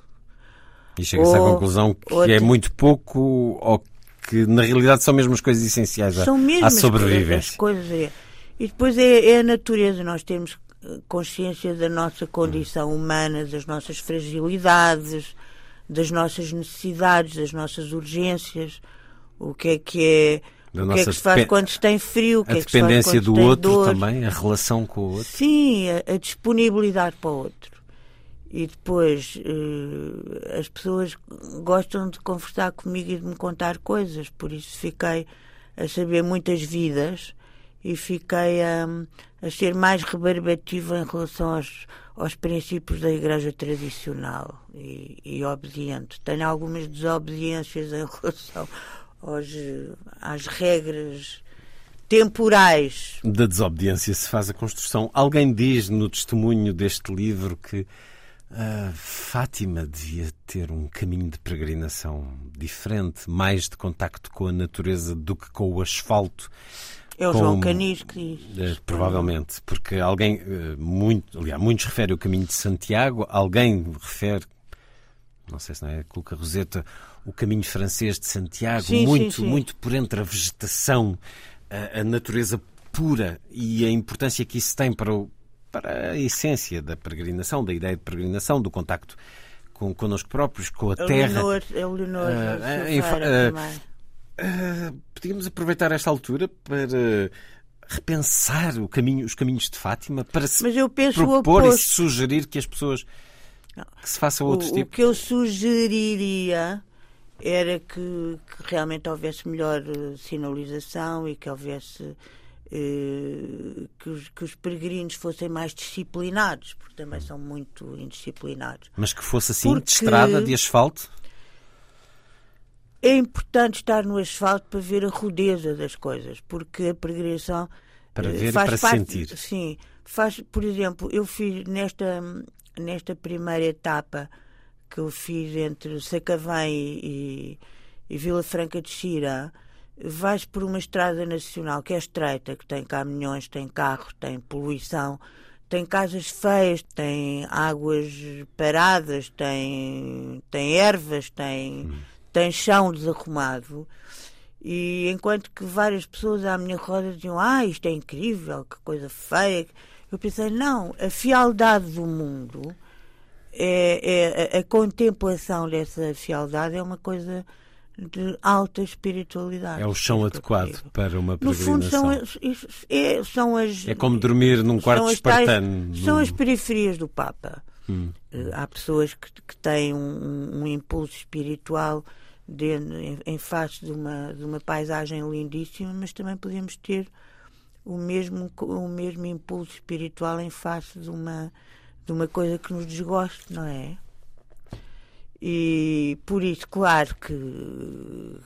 E chega-se à conclusão que é muito pouco ou que na realidade são mesmo as coisas essenciais são mesmo à sobrevivência. As coisas é. E depois é, é, a natureza, nós temos consciência da nossa condição humana, das nossas fragilidades, das nossas necessidades, das nossas urgências, o que é que é Da o que é que se faz quando se tem frio, a é dependência do outro dor. também, a relação com o outro. Sim, a, a disponibilidade para o outro. E depois eh, as pessoas gostam de conversar comigo e de me contar coisas, por isso fiquei a saber muitas vidas e fiquei a, a ser mais rebarbativa em relação aos, aos princípios da Igreja tradicional e, e obediente. Tenho algumas desobediências em *laughs* relação aos, às regras temporais. Da desobediência se faz a construção. Alguém diz no testemunho deste livro que a Fátima devia ter um caminho de peregrinação diferente, mais de contacto com a natureza do que com o asfalto. É o Com- João Canis que diz. Eh, provavelmente, porque alguém, eh, muito, aliás, muitos referem o caminho de Santiago, alguém refere, não sei se não é, Cuca Roseta, o caminho francês de Santiago, Sim, muito, sim, sim. muito por entre a vegetação, a, a natureza pura e a importância que isso tem para, o- para a essência da peregrinação, da ideia de peregrinação, do contacto com connosco próprios, com a A terra. Leonor, Leonor em fa- ah, também. Ah, podíamos aproveitar esta altura para repensar caminho, os caminhos de Fátima, para se Mas eu penso propor e sugerir que as pessoas que se outros o, o tipos. que eu sugeriria era que, que realmente houvesse melhor eh, sinalização e que houvesse eh, que, os, que os peregrinos fossem mais disciplinados, porque também são muito indisciplinados. Mas que fosse assim, de Porque- estrada, de asfalto. É importante estar no asfalto para ver a rudeza das coisas, porque a peregrinação Para eh, ver e faz para parte, sentir. Sim, faz, por exemplo, eu fiz nesta nesta primeira etapa que eu fiz entre Sacavém e, e, e Vila Franca de Xira, vais por uma estrada nacional que é estreita, que tem caminhões, tem carros, tem poluição, tem casas feias, tem águas paradas, tem, tem ervas, tem, tem chão desarrumado. E enquanto que várias pessoas à minha roda diziam: Ah, isto é incrível, que coisa feia. Eu pensei: não, a fialdade do mundo, é, é- a, a contemplação dessa fialdade é uma coisa de alta espiritualidade. É o chão eu adequado para uma No fundo, são, peregrinação. as- é, são as. É como dormir num quarto as tais- espartano. são as periferias do Papa. Hum. Eh, Há pessoas que, que têm um, um impulso espiritual de- em, em face de uma, de uma paisagem lindíssima, mas também podemos ter o mesmo, o mesmo impulso espiritual em face de uma, de uma coisa que nos desgoste, não é? E por isso, claro que,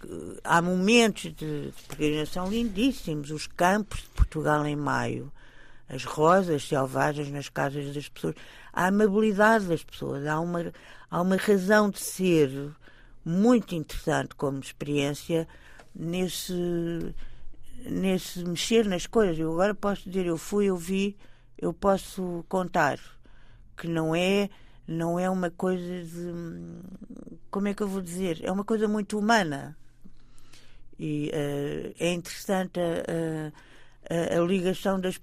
que há momentos de, de peregrinação lindíssimos, os campos de Portugal em maio, as rosas selvagens nas casas das pessoas, a amabilidade das pessoas, há uma, há uma razão de ser muito interessante como experiência nesse, nesse mexer nas coisas. Eu agora posso dizer, eu fui, eu vi, eu posso contar que não é não é uma coisa de como é que eu vou dizer? É uma coisa muito humana. E eh, é interessante a, a- a- ligação das,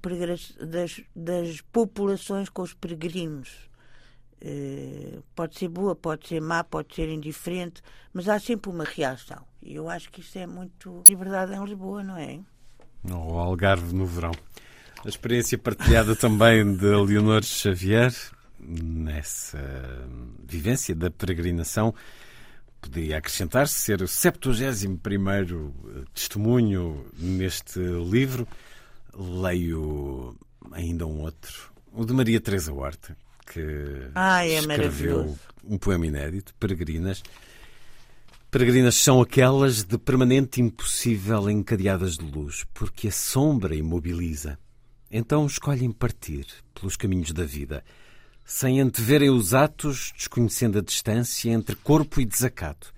das, das populações com os peregrinos Eh, pode ser boa, pode ser má, pode ser indiferente, mas há sempre uma reação. E eu acho que isso é muito liberdade em Lisboa, não é? Ou Algarve no verão. A experiência partilhada também de Leonor Xavier, nessa vivência da peregrinação, poderia acrescentar-se ser o 71 testemunho neste livro. Leio ainda um outro, o de Maria Teresa Horta, que Ai, é escreveu um poema inédito, Peregrinas. Peregrinas são aquelas de permanente impossível encadeadas de luz, porque a sombra imobiliza. Então escolhem partir pelos caminhos da vida, sem anteverem os atos, desconhecendo a distância entre corpo e desacato.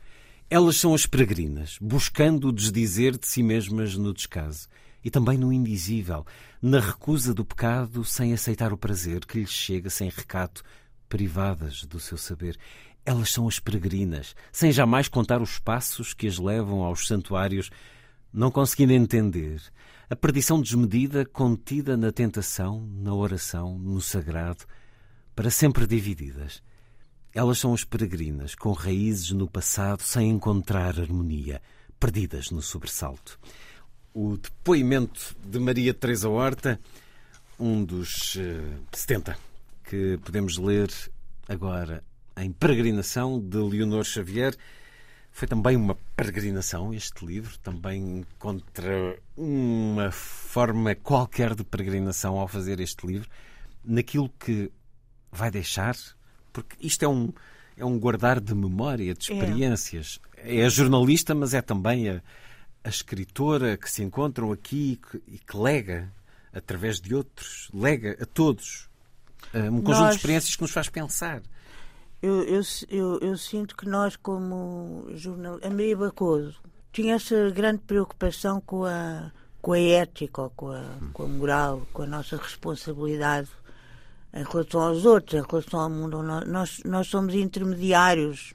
Elas são as peregrinas, buscando o desdizer de si mesmas no descaso e também no indizível, na recusa do pecado, sem aceitar o prazer que lhes chega sem recato, privadas do seu saber. Elas são as peregrinas, sem jamais contar os passos que as levam aos santuários, não conseguindo entender a perdição desmedida contida na tentação, na oração, no sagrado, para sempre divididas. Elas são as peregrinas, com raízes no passado, sem encontrar harmonia, perdidas no sobressalto. O depoimento de Maria Teresa Horta, um dos uh, eh, 70 que podemos ler agora em Peregrinação de Leonor Xavier. Foi também uma peregrinação este livro, também contra uma forma qualquer de peregrinação ao fazer este livro, naquilo que vai deixar, porque isto é um, é um guardar de memória, de é. experiências. É, é a jornalista, mas é também a, a escritora que se encontram aqui e que, lega, através de outros, lega a todos eh, um conjunto Nós... de experiências que nos faz pensar. Eu, eu, eu, eu, sinto que nós, como jornalistas, a Maria Bacoso tinha essa grande preocupação com a, com a ética, com a, com a moral, com a nossa responsabilidade em relação aos outros, em relação ao mundo. Nós, nós somos intermediários,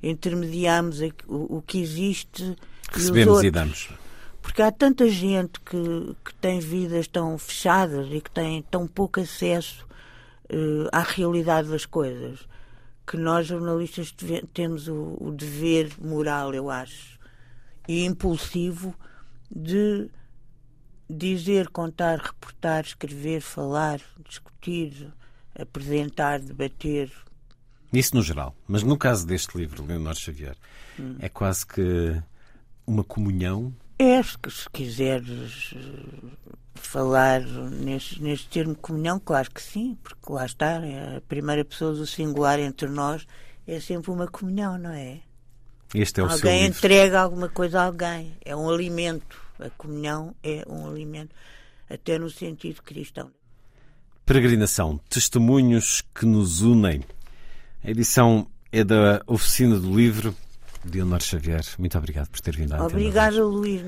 intermediamos o, o que existe. Recebemos e, e damos. Porque há tanta gente que, que tem vidas tão fechadas e que tem tão pouco acesso uh, à realidade das coisas que nós jornalistas temos o, o dever moral, eu acho, e impulsivo de dizer, contar, reportar, escrever, falar, discutir, apresentar, debater. Isso no geral. Mas no caso deste livro, Leonor Xavier, hum. é quase que uma comunhão? É, se quiseres falar neste, neste termo comunhão, claro que sim, porque lá está, é a primeira pessoa do singular entre nós é sempre uma comunhão, não é? Este é o alguém entrega alguma coisa a alguém, é um alimento. A comunhão é um alimento, até no sentido cristão. Peregrinação, testemunhos que nos unem. A edição é da Oficina do Livro, Leonor Xavier. Muito obrigado por ter vindo à Obrigada, Luís.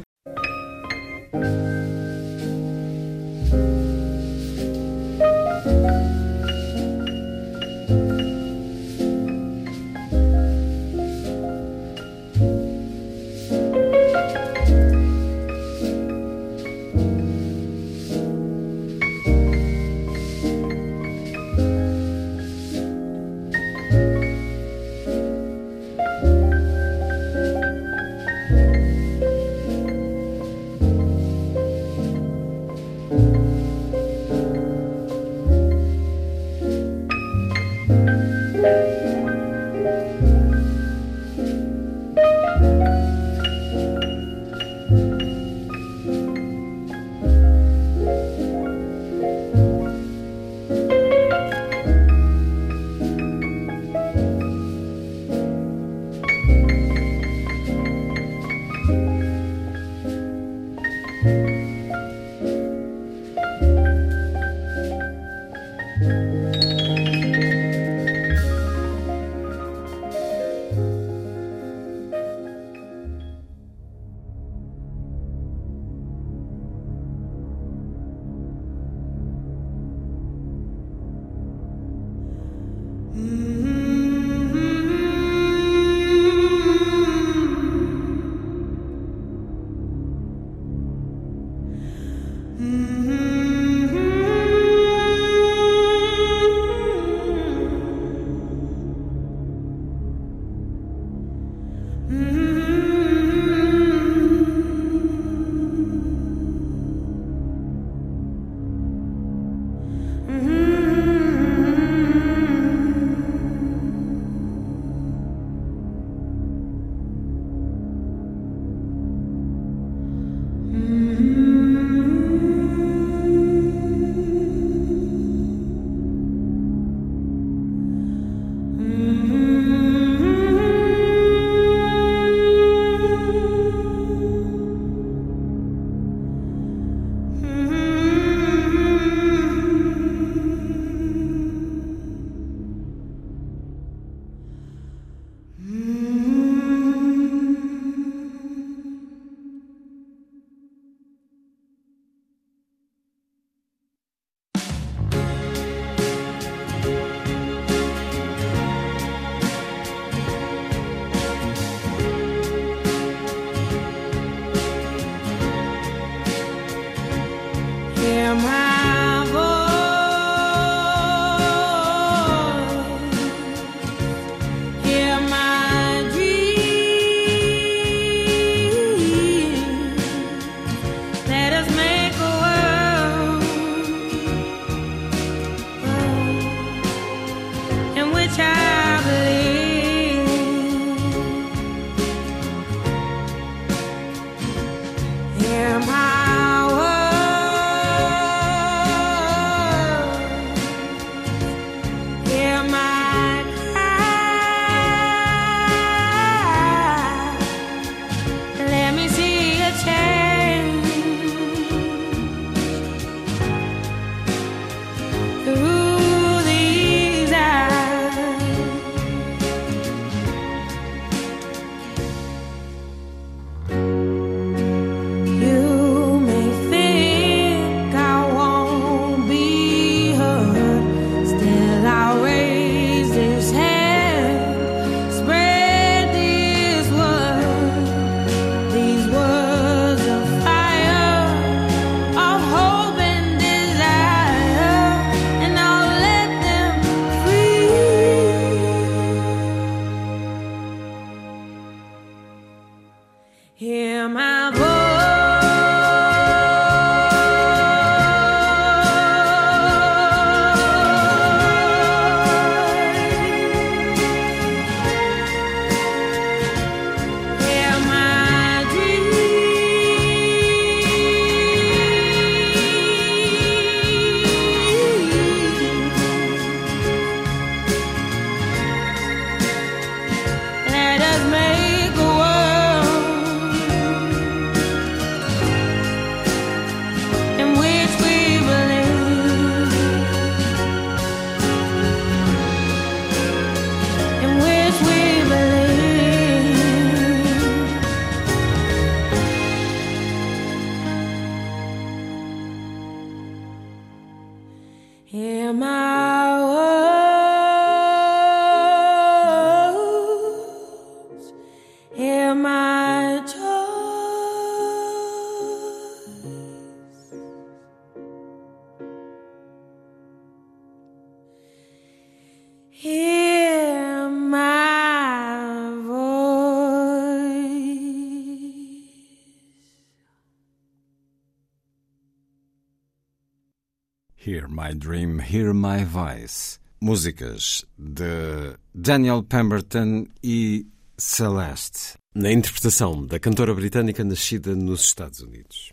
Hear My Dream, Hear My Voice. Músicas de Daniel Pemberton e Celeste, na interpretação da cantora britânica nascida nos Estados Unidos.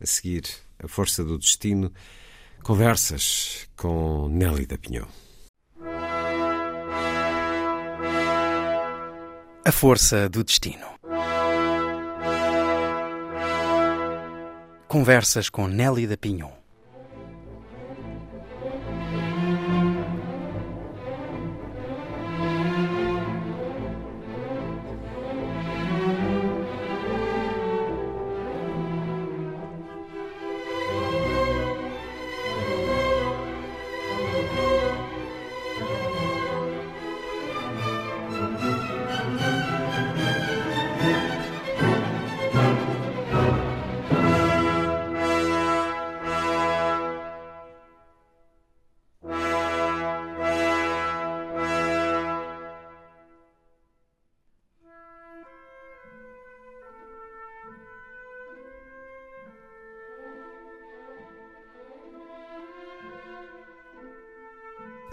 A seguir, A Força do Destino, conversas com Nelly da Pinhão. A Força do Destino. Conversas com Nelly da Pinhon.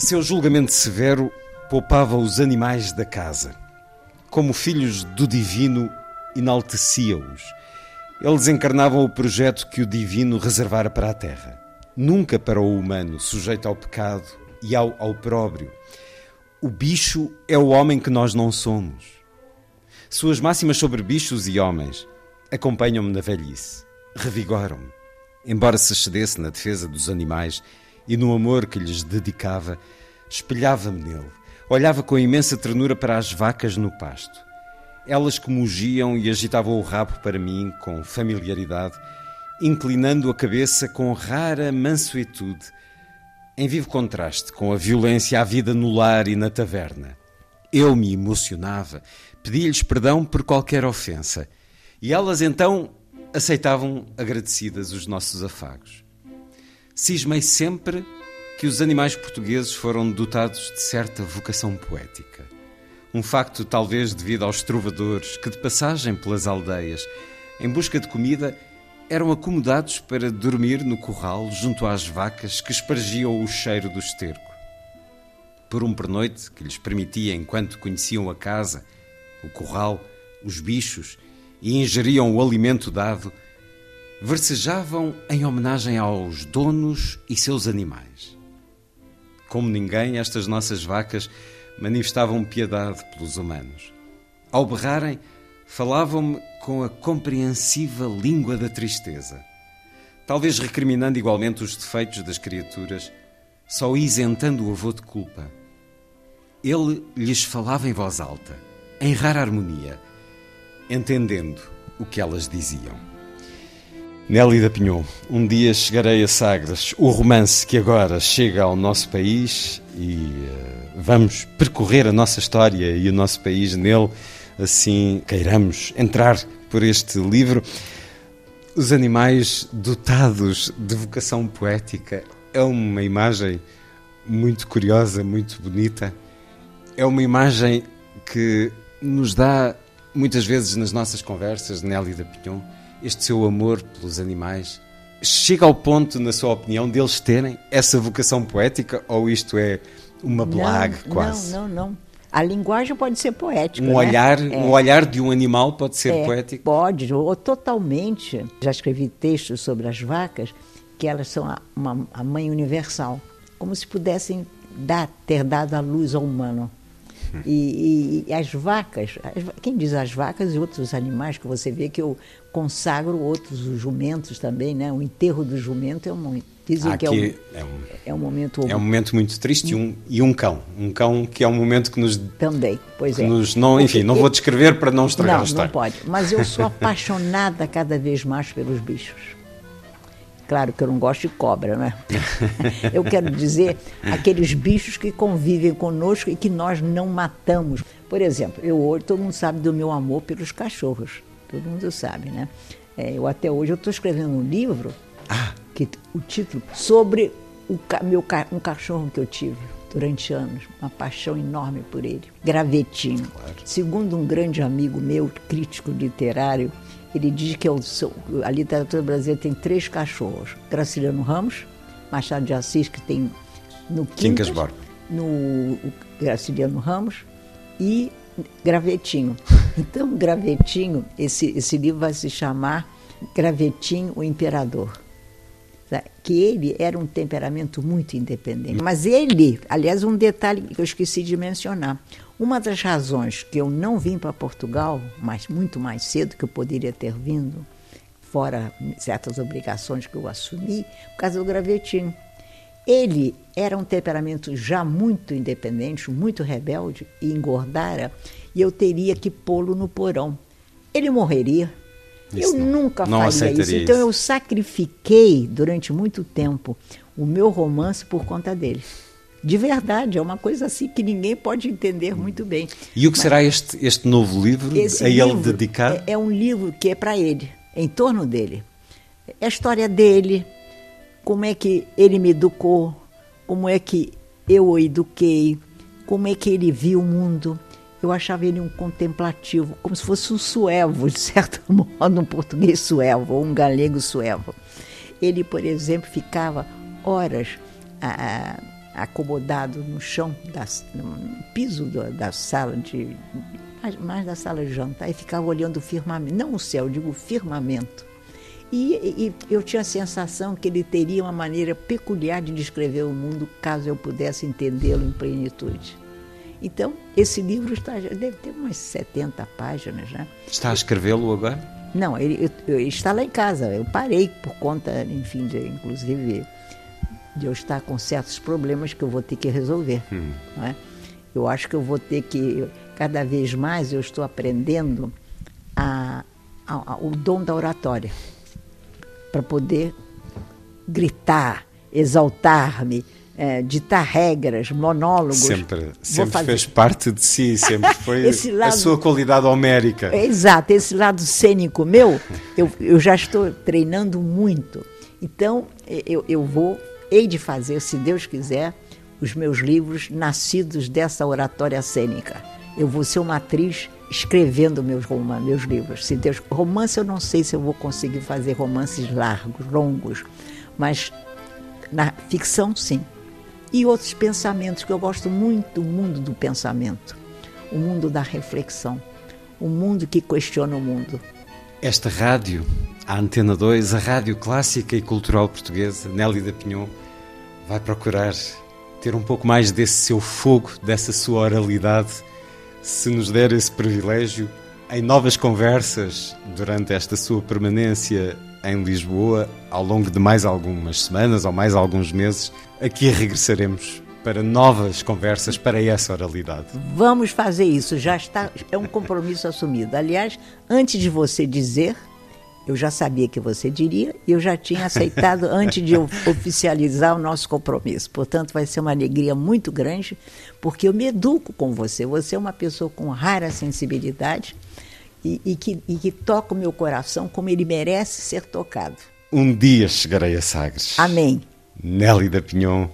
Seu julgamento severo poupava os animais da casa. Como filhos do divino, enaltecia-os. Eles encarnavam o projeto que o divino reservara para a terra. Nunca para o humano, sujeito ao pecado e ao opróbrio. O bicho é o homem que nós não somos. Suas máximas sobre bichos e homens acompanham-me na velhice, revigoram-me. Embora se excedesse na defesa dos animais e no amor que lhes dedicava, espelhava-me nele. Olhava com imensa ternura para as vacas no pasto. Elas que mugiam e agitavam o rabo para mim com familiaridade, inclinando a cabeça com rara mansuetude, em vivo contraste com a violência à vida no lar e na taverna. Eu me emocionava, pedia-lhes perdão por qualquer ofensa, e elas então aceitavam agradecidas os nossos afagos. Cismei sempre que os animais portugueses foram dotados de certa vocação poética. Um facto talvez devido aos trovadores que, de passagem pelas aldeias, em busca de comida, eram acomodados para dormir no curral junto às vacas que espargiam o cheiro do esterco. Por um pernoite que lhes permitia, enquanto conheciam a casa, o curral, os bichos e ingeriam o alimento dado, versejavam em homenagem aos donos e seus animais. Como ninguém, estas nossas vacas manifestavam piedade pelos humanos. Ao berrarem, falavam-me com a compreensiva língua da tristeza. Talvez recriminando igualmente os defeitos das criaturas, só isentando o avô de culpa. Ele lhes falava em voz alta, em rara harmonia, entendendo o que elas diziam. Nélida Pinhon, um dia chegarei a Sagres, o romance que agora chega ao nosso país e uh, vamos percorrer a nossa história e o nosso país nele, assim queiramos entrar por este livro. Os animais dotados de vocação poética é uma imagem muito curiosa, muito bonita. É uma imagem que nos dá, muitas vezes nas nossas conversas, Nélida Pinhon, este seu amor pelos animais. Chega ao ponto, na sua opinião, deles terem essa vocação poética ou isto é uma blague não, quase? Não, não, não. A linguagem pode ser poética. Um, né? olhar, é. um olhar de um animal pode ser É, poético? Pode, ou totalmente. Já escrevi textos sobre as vacas, que elas são a, uma, a mãe universal, como se pudessem dar, ter dado a luz ao humano. E, e- e as vacas, as quem diz as vacas e outros animais, que você vê que eu consagro outros, os jumentos também, né? O enterro do jumento é um. Dizem que é um, Aqui é um, é um momento. é um momento muito triste e um, e um cão. Um cão que é um momento que nos. Também, pois é. nos não, enfim, não vou descrever para não estragar Não, a história. não pode. Mas eu sou *laughs* apaixonada cada vez mais pelos bichos. Claro que eu não gosto de cobra, né? *laughs* Eu quero dizer aqueles bichos que convivem conosco e que nós não matamos. Por exemplo, eu hoje, todo mundo sabe do meu amor pelos cachorros. Todo mundo sabe, né? É, eu até hoje eu estou escrevendo um livro, que o título, sobre o meu, um cachorro que eu tive durante anos, uma paixão enorme por ele, Gravetinho. Segundo um grande amigo meu, crítico literário, ele diz que eu sou, a literatura brasileira tem três cachorros: Graciliano Ramos, Machado de Assis, que tem no Quincas Quincas, no Graciliano Ramos e Gravetinho. *laughs* Então, Gravetinho, esse, esse livro vai se chamar Gravetinho, o Imperador. Tá? Que ele era um temperamento muito independente. Mas ele, aliás, um detalhe que eu esqueci de mencionar. Uma das razões que eu não vim para Portugal, mas muito mais cedo que eu poderia ter vindo, fora certas obrigações que eu assumi, por causa do gravetinho. Ele era um temperamento já muito independente, muito rebelde, e engordara, e eu teria que pô-lo no porão. Ele morreria. Isso eu não- nunca não faria isso. Então isso. eu sacrifiquei durante muito tempo o meu romance por conta dele. De verdade, é uma coisa assim que ninguém pode entender muito bem. E o que será este, este novo livro a ele dedicado? É, é um livro que é para ele, é em torno dele. É a história dele, como é que ele me educou, como é que eu o eduquei, como é que ele viu o mundo. Eu achava ele um contemplativo, como se fosse um suevo, de certo *laughs* modo, um português suevo, ou um galego suevo. Ele, por exemplo, ficava horas ah, acomodado no chão, no piso da, da sala de. mais, mais da sala de jantar, e ficava olhando o firmamento, não o céu, digo o firmamento. E- e eu tinha a sensação que ele teria uma maneira peculiar de descrever o mundo, caso eu pudesse entendê-lo em plenitude. Então, esse livro está, já deve ter umas 70 páginas, né? Está a escrevê-lo agora? Não, ele, eu- eu- ele está lá em casa. Eu parei por conta, enfim, de, inclusive, de eu estar com certos problemas que eu vou ter que resolver. não é? Eu acho que eu vou ter que, cada vez mais, eu estou aprendendo a, a- a- o dom da oratória para poder gritar, exaltar-me, eh, ditar regras, monólogos. Sempre, sempre fez parte de si, sempre *laughs* foi Esse a lado- sua qualidade homérica. É, Exato, esse lado cênico meu, eu, eu já estou treinando muito. Então, eu, eu vou, hei de fazer, se Deus quiser, os meus livros nascidos dessa oratória cênica. Eu vou ser uma atriz escrevendo meus romances, meus livros. Se Deus, romance eu não sei se eu vou conseguir fazer romances largos, longos, mas na ficção sim. E outros pensamentos que eu gosto muito do mundo do pensamento, o mundo da reflexão, o mundo que questiona o mundo. Esta rádio, a Antena 2, a rádio clássica e cultural portuguesa, Nelly da Pinhon, vai procurar ter um pouco mais desse seu fogo, dessa sua oralidade, se nos der esse privilégio, em novas conversas durante esta sua permanência em Lisboa, ao longo de mais algumas semanas ou mais alguns meses, aqui regressaremos para novas conversas, para essa oralidade. Vamos fazer isso, já está, é um compromisso *laughs* assumido. Aliás, antes de você dizer, eu já sabia que você diria e eu já tinha aceitado *laughs* antes de oficializar o nosso compromisso. Portanto, vai ser uma alegria muito grande, porque eu me educo com você. Você é uma pessoa com rara sensibilidade e, e, que, e que toca o meu coração como ele merece ser tocado. Um dia chegarei a Sagres. Amém. Nelly da Pinhon,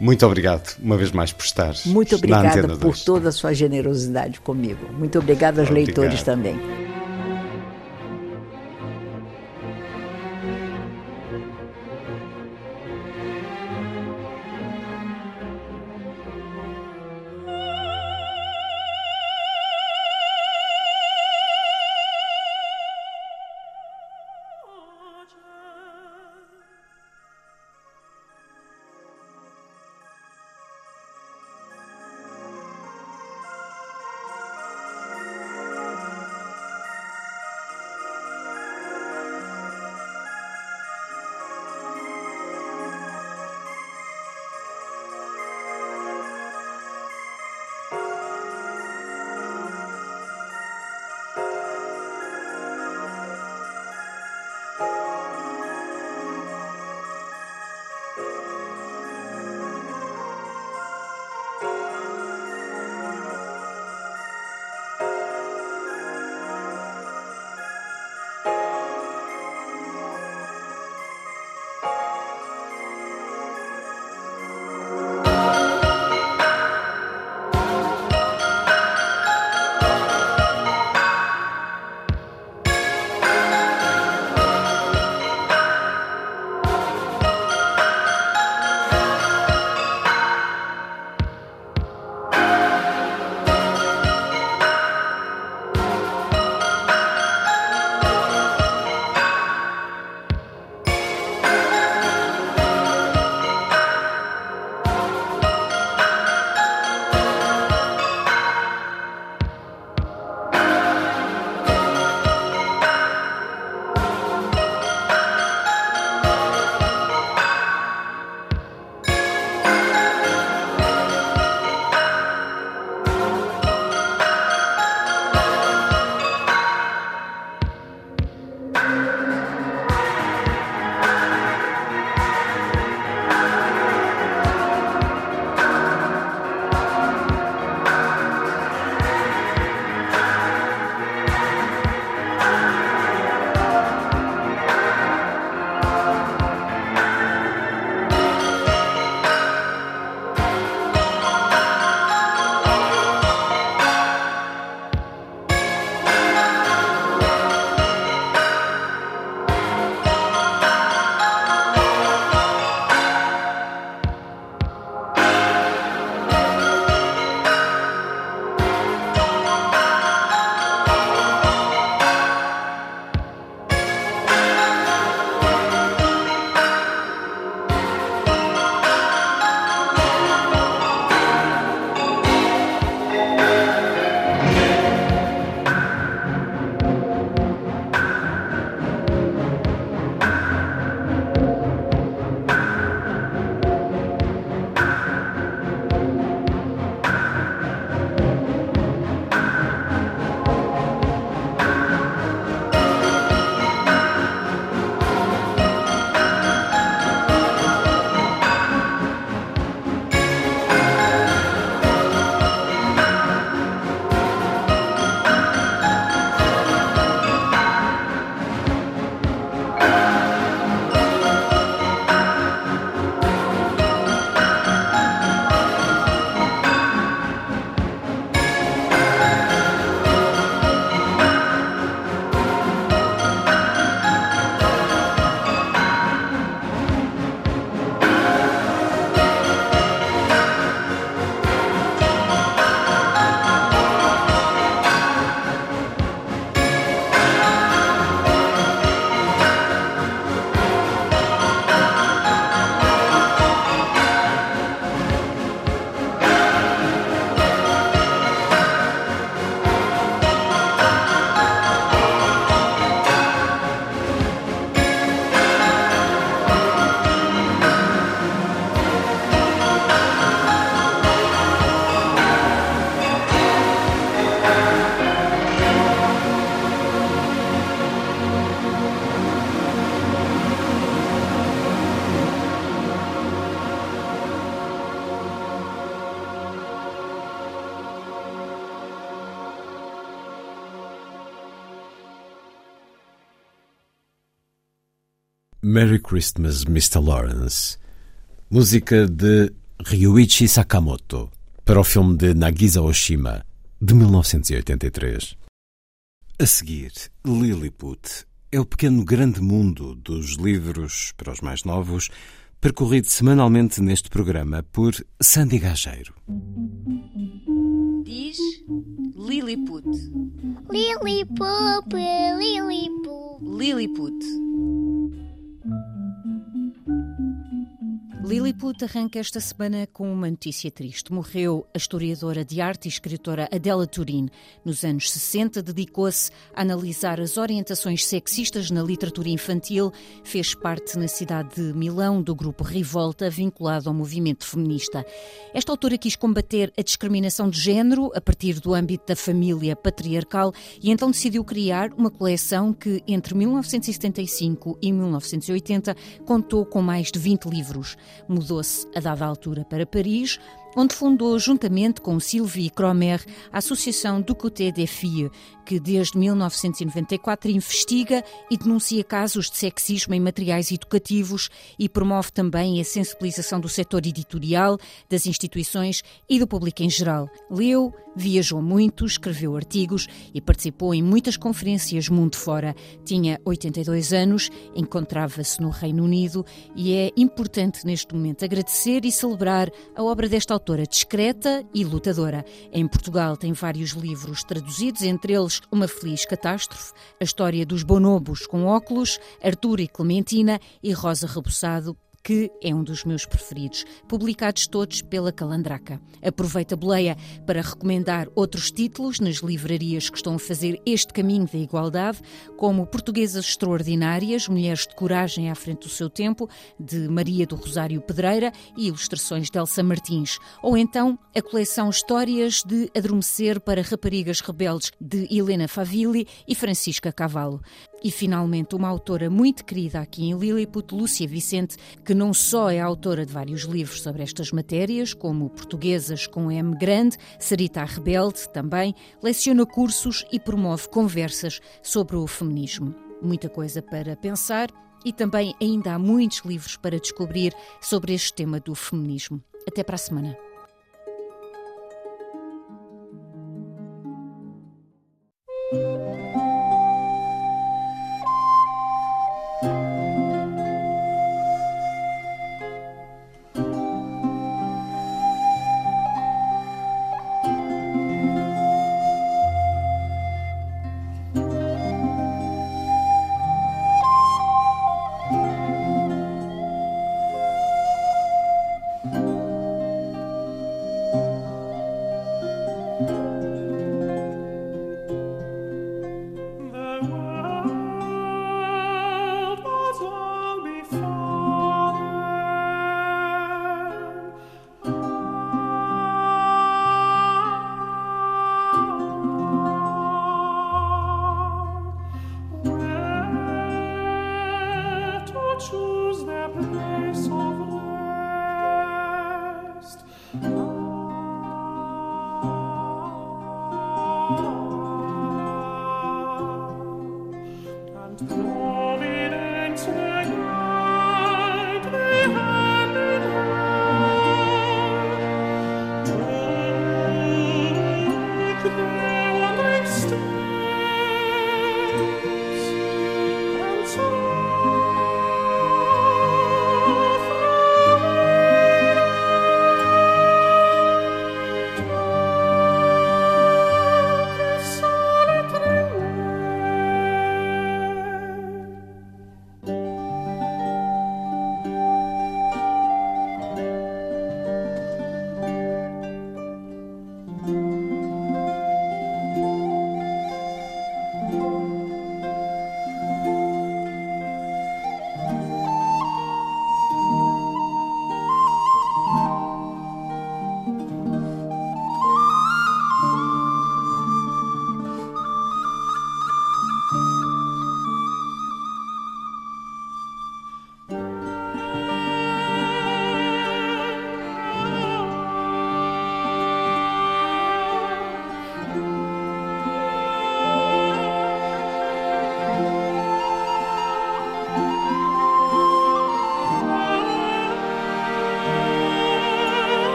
muito obrigado uma vez mais por estar. Muito obrigada por toda a sua generosidade comigo. Muito obrigada aos obrigado. leitores também. Merry Christmas, Mr. Lawrence, música de Ryuichi Sakamoto, para o filme de Nagisa Oshima, de 1983. A seguir, Lilliput é o pequeno grande mundo dos livros para os mais novos, percorrido semanalmente neste programa por Sandy Gageiro. Diz Lilliput. Lilliput, Lilliput. Lilliput. Lilliput arranca esta semana com uma notícia triste. Morreu a historiadora de arte e escritora Adela Turin. Nos anos 60, dedicou-se a analisar as orientações sexistas na literatura infantil. Fez parte na cidade de Milão do grupo Rivolta, vinculado ao movimento feminista. Esta autora quis combater a discriminação de género a partir do âmbito da família patriarcal e então decidiu criar uma coleção que, entre 1975 e 1980, contou com mais de 20 livros. Mudou-se a dada altura para Paris, onde fundou, juntamente com Sylvie Cromer, a Associação do Côté des Filles, que desde 1994 investiga e denuncia casos de sexismo em materiais educativos e promove também a sensibilização do setor editorial, das instituições e do público em geral. Leu, viajou muito, escreveu artigos e participou em muitas conferências mundo fora. Tinha 82 anos, encontrava-se no Reino Unido e é importante neste momento agradecer e celebrar a obra desta autora discreta e lutadora. Em Portugal tem vários livros traduzidos, entre eles uma Feliz Catástrofe, a história dos bonobos com óculos, Arthur e Clementina e Rosa Rebuçado, que é um dos meus preferidos, publicados todos pela Calandraca. Aproveito a boleia para recomendar outros títulos nas livrarias que estão a fazer este caminho da igualdade, como Portuguesas Extraordinárias, Mulheres de Coragem à Frente do Seu Tempo, de Maria do Rosário Pedreira e ilustrações de Elsa Martins, ou então a coleção Histórias de Adormecer para Raparigas Rebeldes, de Helena Favilli e Francisca Cavallo. E finalmente uma autora muito querida aqui em Lilliput, Lúcia Vicente, que não só é autora de vários livros sobre estas matérias, como Portuguesas com M grande, Sarita Rebelde também, leciona cursos e promove conversas sobre o feminismo. Muita coisa para pensar e também ainda há muitos livros para descobrir sobre este tema do feminismo. Até para a semana.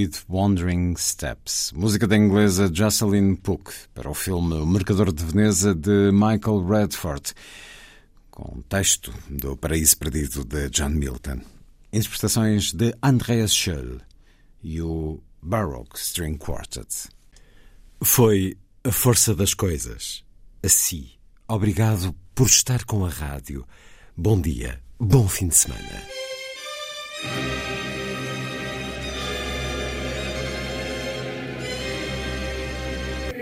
With Wandering Steps, música da inglesa Jocelyn Pook, para o filme O Mercador de Veneza de Michael Redford, com texto do Paraíso Perdido de John Milton. Interpretações de Andreas Scholl e o Baroque String Quartet. Foi a força das coisas. Assim, obrigado por estar com a rádio. Bom dia, bom fim de semana.